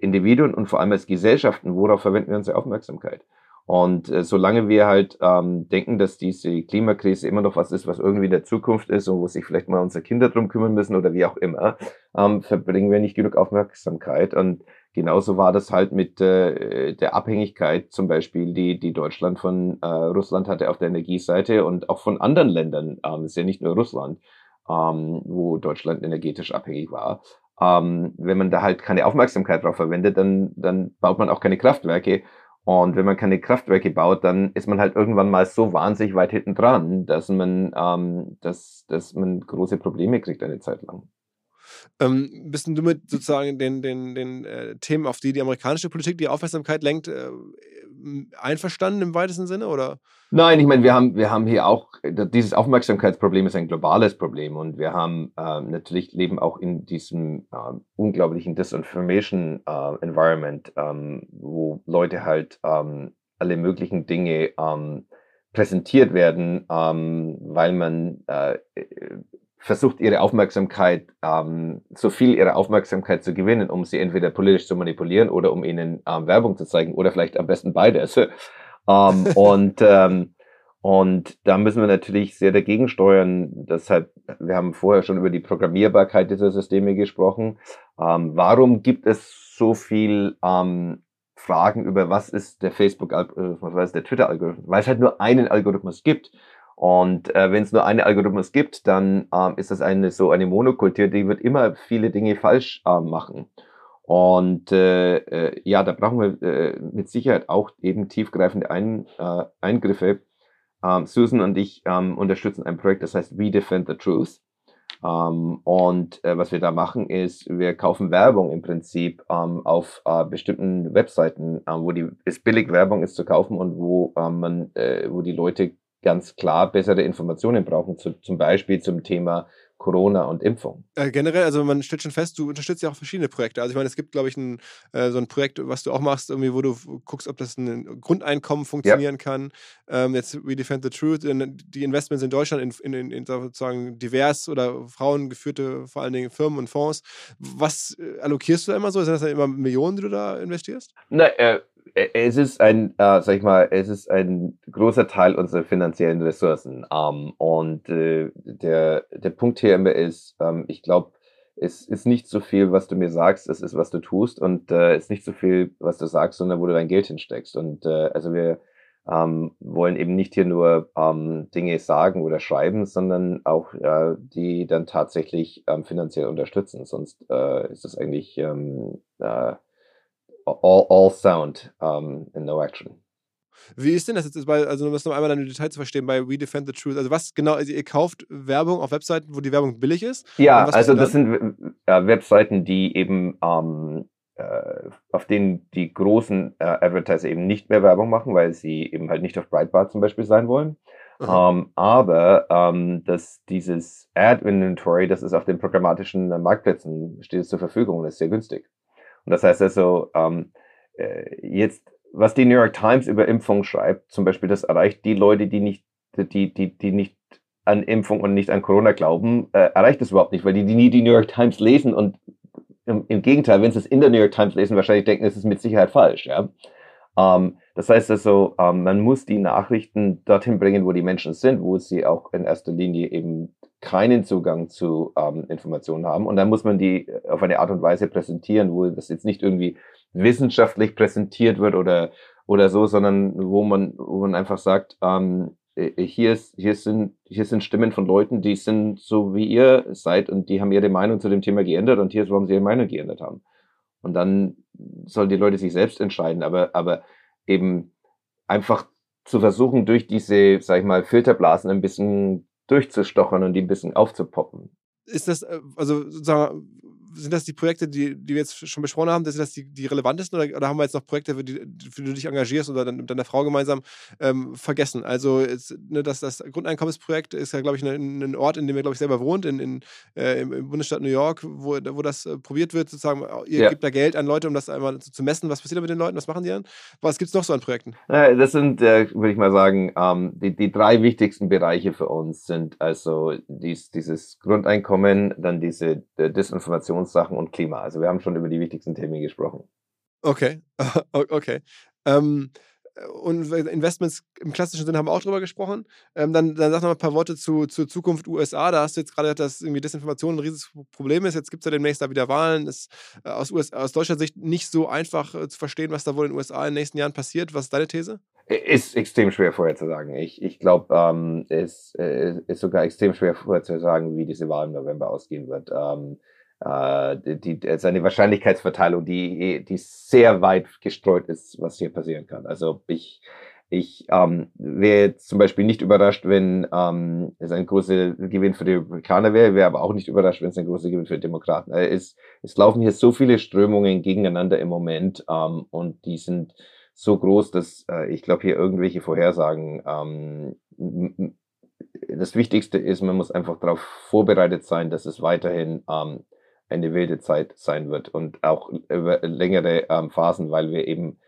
[SPEAKER 2] Individuen und vor allem als Gesellschaften, worauf verwenden wir unsere Aufmerksamkeit? Und äh, solange wir halt ähm, denken, dass diese Klimakrise immer noch was ist, was irgendwie in der Zukunft ist und wo sich vielleicht mal unsere Kinder drum kümmern müssen oder wie auch immer, ähm, verbringen wir nicht genug Aufmerksamkeit. Und genauso war das halt mit äh, der Abhängigkeit zum Beispiel, die, die Deutschland von äh, Russland hatte auf der Energieseite und auch von anderen Ländern. Ähm, ist ja nicht nur Russland, ähm, wo Deutschland energetisch abhängig war. Ähm, wenn man da halt keine Aufmerksamkeit drauf verwendet, dann, dann baut man auch keine Kraftwerke. Und wenn man keine Kraftwerke baut, dann ist man halt irgendwann mal so wahnsinnig weit hinten dran, dass man, ähm, dass, dass man große Probleme kriegt eine Zeit lang.
[SPEAKER 1] Ähm, bist du mit sozusagen den, den, den äh, Themen, auf die die amerikanische Politik die Aufmerksamkeit lenkt, äh, einverstanden im weitesten Sinne? Oder?
[SPEAKER 2] Nein, ich meine, wir haben, wir haben hier auch, dieses Aufmerksamkeitsproblem ist ein globales Problem und wir haben ähm, natürlich leben auch in diesem ähm, unglaublichen Disinformation äh, Environment, ähm, wo Leute halt ähm, alle möglichen Dinge präsentiert werden, weil man äh, versucht, ihre Aufmerksamkeit, ähm, so viel ihre Aufmerksamkeit zu gewinnen, um sie entweder politisch zu manipulieren oder um ihnen ähm, Werbung zu zeigen oder vielleicht am besten beides. ähm, und, ähm, und da müssen wir natürlich sehr dagegen steuern. Deshalb, wir haben vorher schon über die Programmierbarkeit dieser Systeme gesprochen. Ähm, warum gibt es so viel ähm, Fragen über, was ist der Facebook-Algorithmus, was ist der Twitter-Algorithmus? Weil es halt nur einen Algorithmus gibt. Und äh, wenn es nur einen Algorithmus gibt, dann ähm, ist das eine so eine Monokultur, die wird immer viele Dinge falsch ähm, machen. Und äh, äh, ja, da brauchen wir äh, mit Sicherheit auch eben tiefgreifende Ein, äh, Eingriffe. Ähm, Susan und ich ähm, unterstützen ein Projekt, das heißt We Defend the Truth. Ähm, und äh, was wir da machen, ist, wir kaufen Werbung im Prinzip ähm, auf äh, bestimmten Webseiten, äh, wo die es billig Werbung ist zu kaufen und wo ähm, man, äh, wo die Leute ganz klar bessere Informationen brauchen, zu, zum Beispiel zum Thema Corona und Impfung.
[SPEAKER 1] Äh, generell, also man stellt schon fest, du unterstützt ja auch verschiedene Projekte. Also ich meine, es gibt, glaube ich, ein, äh, so ein Projekt, was du auch machst, irgendwie, wo du guckst, ob das ein Grundeinkommen funktionieren ja. kann. Ähm, jetzt We Defend the Truth, die Investments in Deutschland in, in, in, sozusagen divers oder frauengeführte, vor allen Dingen Firmen und Fonds. Was äh, allokierst du da immer so? Sind das dann immer Millionen, die du da investierst?
[SPEAKER 2] Na, äh, es ist ein, äh, sag ich mal, es ist ein großer Teil unserer finanziellen Ressourcen. Ähm, und äh, der, der Punkt hier immer ist, ähm, ich glaube, es ist nicht so viel, was du mir sagst, es ist, was du tust. Und äh, es ist nicht so viel, was du sagst, sondern wo du dein Geld hinsteckst. Und äh, also wir ähm, wollen eben nicht hier nur ähm, Dinge sagen oder schreiben, sondern auch äh, die dann tatsächlich ähm, finanziell unterstützen. Sonst äh, ist das eigentlich ähm, äh, all, all sound um, and no action.
[SPEAKER 1] Wie ist denn das jetzt, bei, also um das noch einmal in Detail zu verstehen, bei We Defend the Truth? Also was genau, also ihr kauft Werbung auf Webseiten, wo die Werbung billig ist?
[SPEAKER 2] Ja, also das sind äh, Webseiten, die eben ähm, äh, auf denen die großen äh, Advertiser eben nicht mehr Werbung machen, weil sie eben halt nicht auf Breitbart zum Beispiel sein wollen. Um, aber ähm, dass dieses Ad Inventory, das ist auf den programmatischen Marktplätzen, steht es zur Verfügung und ist sehr günstig. Und das heißt also, ähm, äh, jetzt, was die New York Times über Impfung schreibt, zum Beispiel, das erreicht die Leute, die nicht, die, die, die nicht an Impfung und nicht an Corona glauben, äh, erreicht es überhaupt nicht, weil die, die nie die New York Times lesen und im, im Gegenteil, wenn sie es in der New York Times lesen, wahrscheinlich denken, es ist mit Sicherheit falsch. Ja? Ähm, das heißt also, ähm, man muss die Nachrichten dorthin bringen, wo die Menschen sind, wo sie auch in erster Linie eben keinen Zugang zu ähm, Informationen haben. Und dann muss man die auf eine Art und Weise präsentieren, wo das jetzt nicht irgendwie wissenschaftlich präsentiert wird oder, oder so, sondern wo man, wo man einfach sagt, ähm, äh, hier, ist, hier, sind, hier sind Stimmen von Leuten, die sind so wie ihr seid und die haben ihre Meinung zu dem Thema geändert und hier ist, warum sie ihre Meinung geändert haben. Und dann sollen die Leute sich selbst entscheiden, aber, aber eben einfach zu versuchen, durch diese, sag ich mal, Filterblasen ein bisschen durchzustochern und die ein bisschen aufzupoppen.
[SPEAKER 1] Ist das, äh, also sozusagen, sind das die Projekte, die, die wir jetzt schon besprochen haben, sind das die, die relevantesten oder, oder haben wir jetzt noch Projekte, für die, für die du dich engagierst oder dann mit deiner Frau gemeinsam ähm, vergessen? Also jetzt, ne, das, das Grundeinkommensprojekt ist ja, glaube ich, ein, ein Ort, in dem ihr, glaube ich, selber wohnt, in, in, äh, im, Bundesstaat New York, wo, wo das äh, probiert wird, sozusagen, ihr ja. gebt da Geld an Leute, um das einmal zu, zu, messen, was passiert da mit den Leuten, was machen die dann? Was gibt es noch so an Projekten?
[SPEAKER 2] Das sind, äh, würde ich mal sagen, ähm, die, die drei wichtigsten Bereiche für uns sind also dies, dieses Grundeinkommen, dann diese äh, Desinformation Sachen und Klima. Also wir haben schon über die wichtigsten Themen gesprochen.
[SPEAKER 1] Okay, okay. Ähm, und Investments im klassischen Sinne haben wir auch drüber gesprochen. Ähm, dann, dann sag noch mal ein paar Worte zu, zur Zukunft USA. Da hast du jetzt gerade dass irgendwie Desinformation ein riesiges Problem ist. Jetzt gibt es ja demnächst da wieder Wahlen. Ist äh, aus, US, aus deutscher Sicht nicht so einfach äh, zu verstehen, was da wohl in den USA in den nächsten Jahren passiert. Was ist deine These?
[SPEAKER 2] Ist extrem schwer vorherzusagen. Ich, ich glaube, ähm, es äh, ist sogar extrem schwer vorherzusagen, wie diese Wahl im November ausgehen wird. Ähm, äh, die, die, seine Wahrscheinlichkeitsverteilung, die, die sehr weit gestreut ist, was hier passieren kann. Also ich, ich ähm, wäre zum Beispiel nicht überrascht, wenn ähm, es ein großer Gewinn für die Republikaner wäre, wäre aber auch nicht überrascht, wenn es ein großer Gewinn für die Demokraten. Also es, es laufen hier so viele Strömungen gegeneinander im Moment ähm, und die sind so groß, dass äh, ich glaube hier irgendwelche Vorhersagen ähm, das Wichtigste ist, man muss einfach darauf vorbereitet sein, dass es weiterhin ähm, eine wilde Zeit sein wird und auch über längere ähm, Phasen, weil wir eben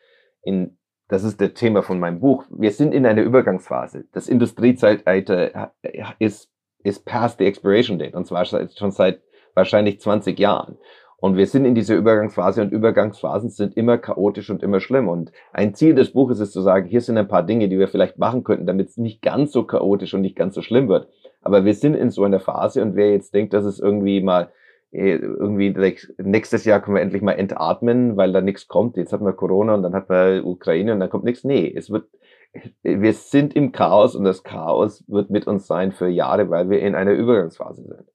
[SPEAKER 2] in, das ist das Thema von meinem Buch, wir sind in einer Übergangsphase. Das Industriezeitalter ist, ist past the expiration date und zwar schon seit wahrscheinlich 20 Jahren. Und wir sind in dieser Übergangsphase und Übergangsphasen sind immer chaotisch und immer schlimm. Und ein Ziel des Buches ist zu sagen, hier sind ein paar Dinge, die wir vielleicht machen könnten, damit es nicht ganz so chaotisch und nicht ganz so schlimm wird. Aber wir sind in so einer Phase und wer jetzt denkt, dass es irgendwie mal äh, irgendwie like, nächstes Jahr können wir endlich mal entatmen, weil da nichts kommt. Jetzt hat man Corona und dann hat man Ukraine und dann kommt nichts. Nee, es wird, wir sind im Chaos und das Chaos wird mit uns sein für Jahre, weil wir in einer Übergangsphase sind.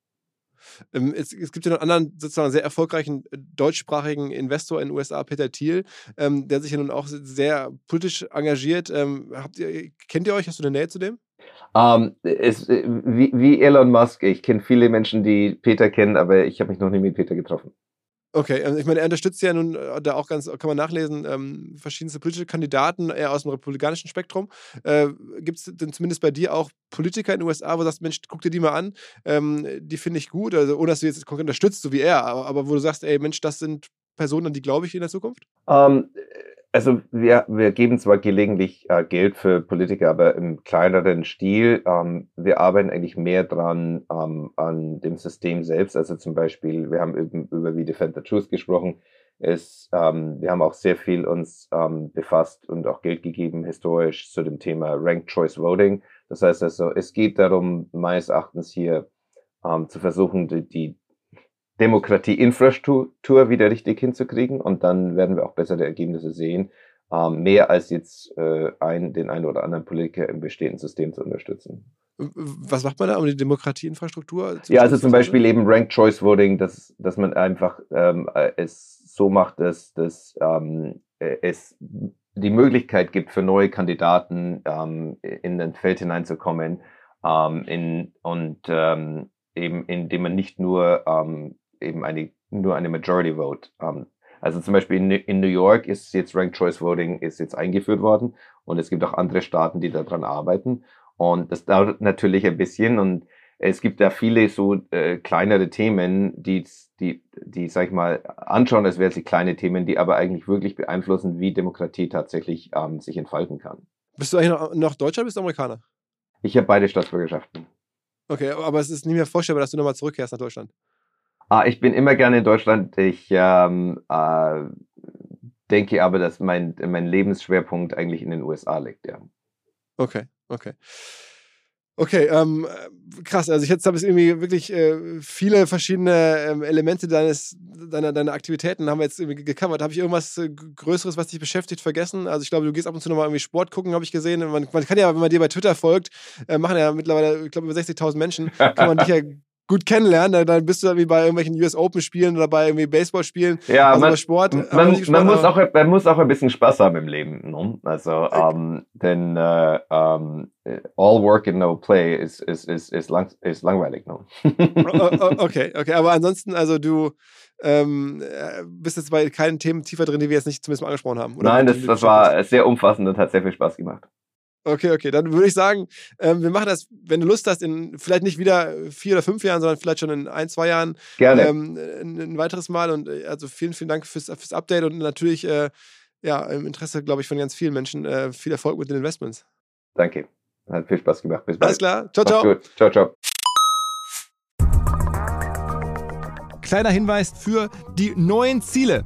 [SPEAKER 1] Ähm, es, es, gibt ja noch einen anderen sozusagen sehr erfolgreichen äh, deutschsprachigen Investor in den USA, Peter Thiel, ähm, der sich ja nun auch sehr politisch engagiert. Ähm, ihr, kennt ihr euch? Hast du eine Nähe zu dem?
[SPEAKER 2] Ähm, es, äh, wie, wie Elon Musk, ich kenne viele Menschen, die Peter kennen, aber ich habe mich noch nie mit Peter getroffen.
[SPEAKER 1] Okay, ähm, ich meine, er unterstützt ja nun äh, da auch ganz, kann man nachlesen, ähm, verschiedenste politische Kandidaten eher aus dem republikanischen Spektrum. Äh, Gibt es denn zumindest bei dir auch Politiker in den USA, wo du sagst, Mensch, guck dir die mal an, ähm, die finde ich gut, also ohne dass du jetzt konkret unterstützt, so wie er, aber, aber wo du sagst, ey Mensch, das sind Personen, an die glaube ich in der Zukunft?
[SPEAKER 2] Ähm, also wir, wir geben zwar gelegentlich äh, Geld für Politiker, aber im kleineren Stil. Ähm, wir arbeiten eigentlich mehr dran ähm, an dem System selbst. Also zum Beispiel, wir haben eben über wie Defend the Truth gesprochen. Es, ähm, wir haben auch sehr viel uns ähm, befasst und auch Geld gegeben historisch zu dem Thema Ranked Choice Voting. Das heißt also, es geht darum, meines Erachtens hier ähm, zu versuchen, die, die Demokratie-Infrastruktur wieder richtig hinzukriegen und dann werden wir auch bessere Ergebnisse sehen. ähm, mehr als jetzt äh, ein, den einen oder anderen Politiker im bestehenden System zu unterstützen.
[SPEAKER 1] Was macht man da, um die Demokratieinfrastruktur
[SPEAKER 2] zu Ja, also zum Beispiel eben Ranked Choice Voting, dass, dass man einfach ähm, äh, es so macht, dass, dass ähm, äh, es die Möglichkeit gibt für neue Kandidaten ähm, in ein Feld hineinzukommen ähm, in, und ähm, eben indem man nicht nur ähm, eben eine nur eine Majority Vote ähm, also zum Beispiel in, in, New York ist jetzt Ranked Choice Voting ist jetzt eingeführt worden und es gibt auch andere Staaten, die daran arbeiten. Und das dauert natürlich ein bisschen und es gibt da viele so äh, kleinere Themen, die, die, die, sag ich mal, anschauen, als wären sie kleine Themen, die aber eigentlich wirklich beeinflussen, wie Demokratie tatsächlich ähm, sich entfalten kann.
[SPEAKER 1] Bist du eigentlich noch, noch Deutscher oder bist du Amerikaner?
[SPEAKER 2] Ich habe beide Staatsbürgerschaften.
[SPEAKER 1] Okay, aber es ist nicht mehr vorstellbar, dass du nochmal zurückkehrst nach Deutschland.
[SPEAKER 2] Ah, ich bin immer gerne in Deutschland. Ich ähm, äh, denke aber, dass mein, mein Lebensschwerpunkt eigentlich in den USA liegt, ja.
[SPEAKER 1] Okay, okay. Okay, ähm, krass. Also ich jetzt habe es irgendwie wirklich äh, viele verschiedene ähm, Elemente deines, deiner, deiner Aktivitäten haben wir jetzt irgendwie gecovert. Habe ich irgendwas äh, Größeres, was dich beschäftigt, vergessen? Also ich glaube, du gehst ab und zu nochmal irgendwie Sport gucken, habe ich gesehen. Man, man, kann ja, wenn man dir bei Twitter folgt, äh, machen ja mittlerweile, ich glaube, über 60.000 Menschen, kann man dich ja gut kennenlernen, dann bist du dann wie bei irgendwelchen US Open Spielen oder bei irgendwie Baseball Spielen.
[SPEAKER 2] Ja, also man, Sport. Man, Sport, man muss auch, man muss auch ein bisschen Spaß haben im Leben. Ne? Also, ähm, denn äh, ähm, all work and no play ist, ist, ist, ist, lang, ist langweilig. Ne?
[SPEAKER 1] okay, okay, aber ansonsten, also du ähm, äh, bist jetzt bei keinen Themen tiefer drin, die wir jetzt nicht zumindest mal angesprochen haben.
[SPEAKER 2] Nein, das, das war sehr umfassend und hat sehr viel Spaß gemacht.
[SPEAKER 1] Okay, okay. Dann würde ich sagen, ähm, wir machen das, wenn du Lust hast, in vielleicht nicht wieder vier oder fünf Jahren, sondern vielleicht schon in ein, zwei Jahren.
[SPEAKER 2] Gerne.
[SPEAKER 1] Ähm, ein, ein, weiteres Mal. Und äh, also vielen, vielen Dank fürs, fürs Update und natürlich äh, ja, im Interesse, glaube ich, von ganz vielen Menschen äh, viel Erfolg mit den Investments.
[SPEAKER 2] Danke. Hat viel Spaß gemacht.
[SPEAKER 1] Bis bald. Alles klar. Ciao, ciao.
[SPEAKER 2] Gut. Ciao, ciao.
[SPEAKER 1] Kleiner Hinweis für die neuen Ziele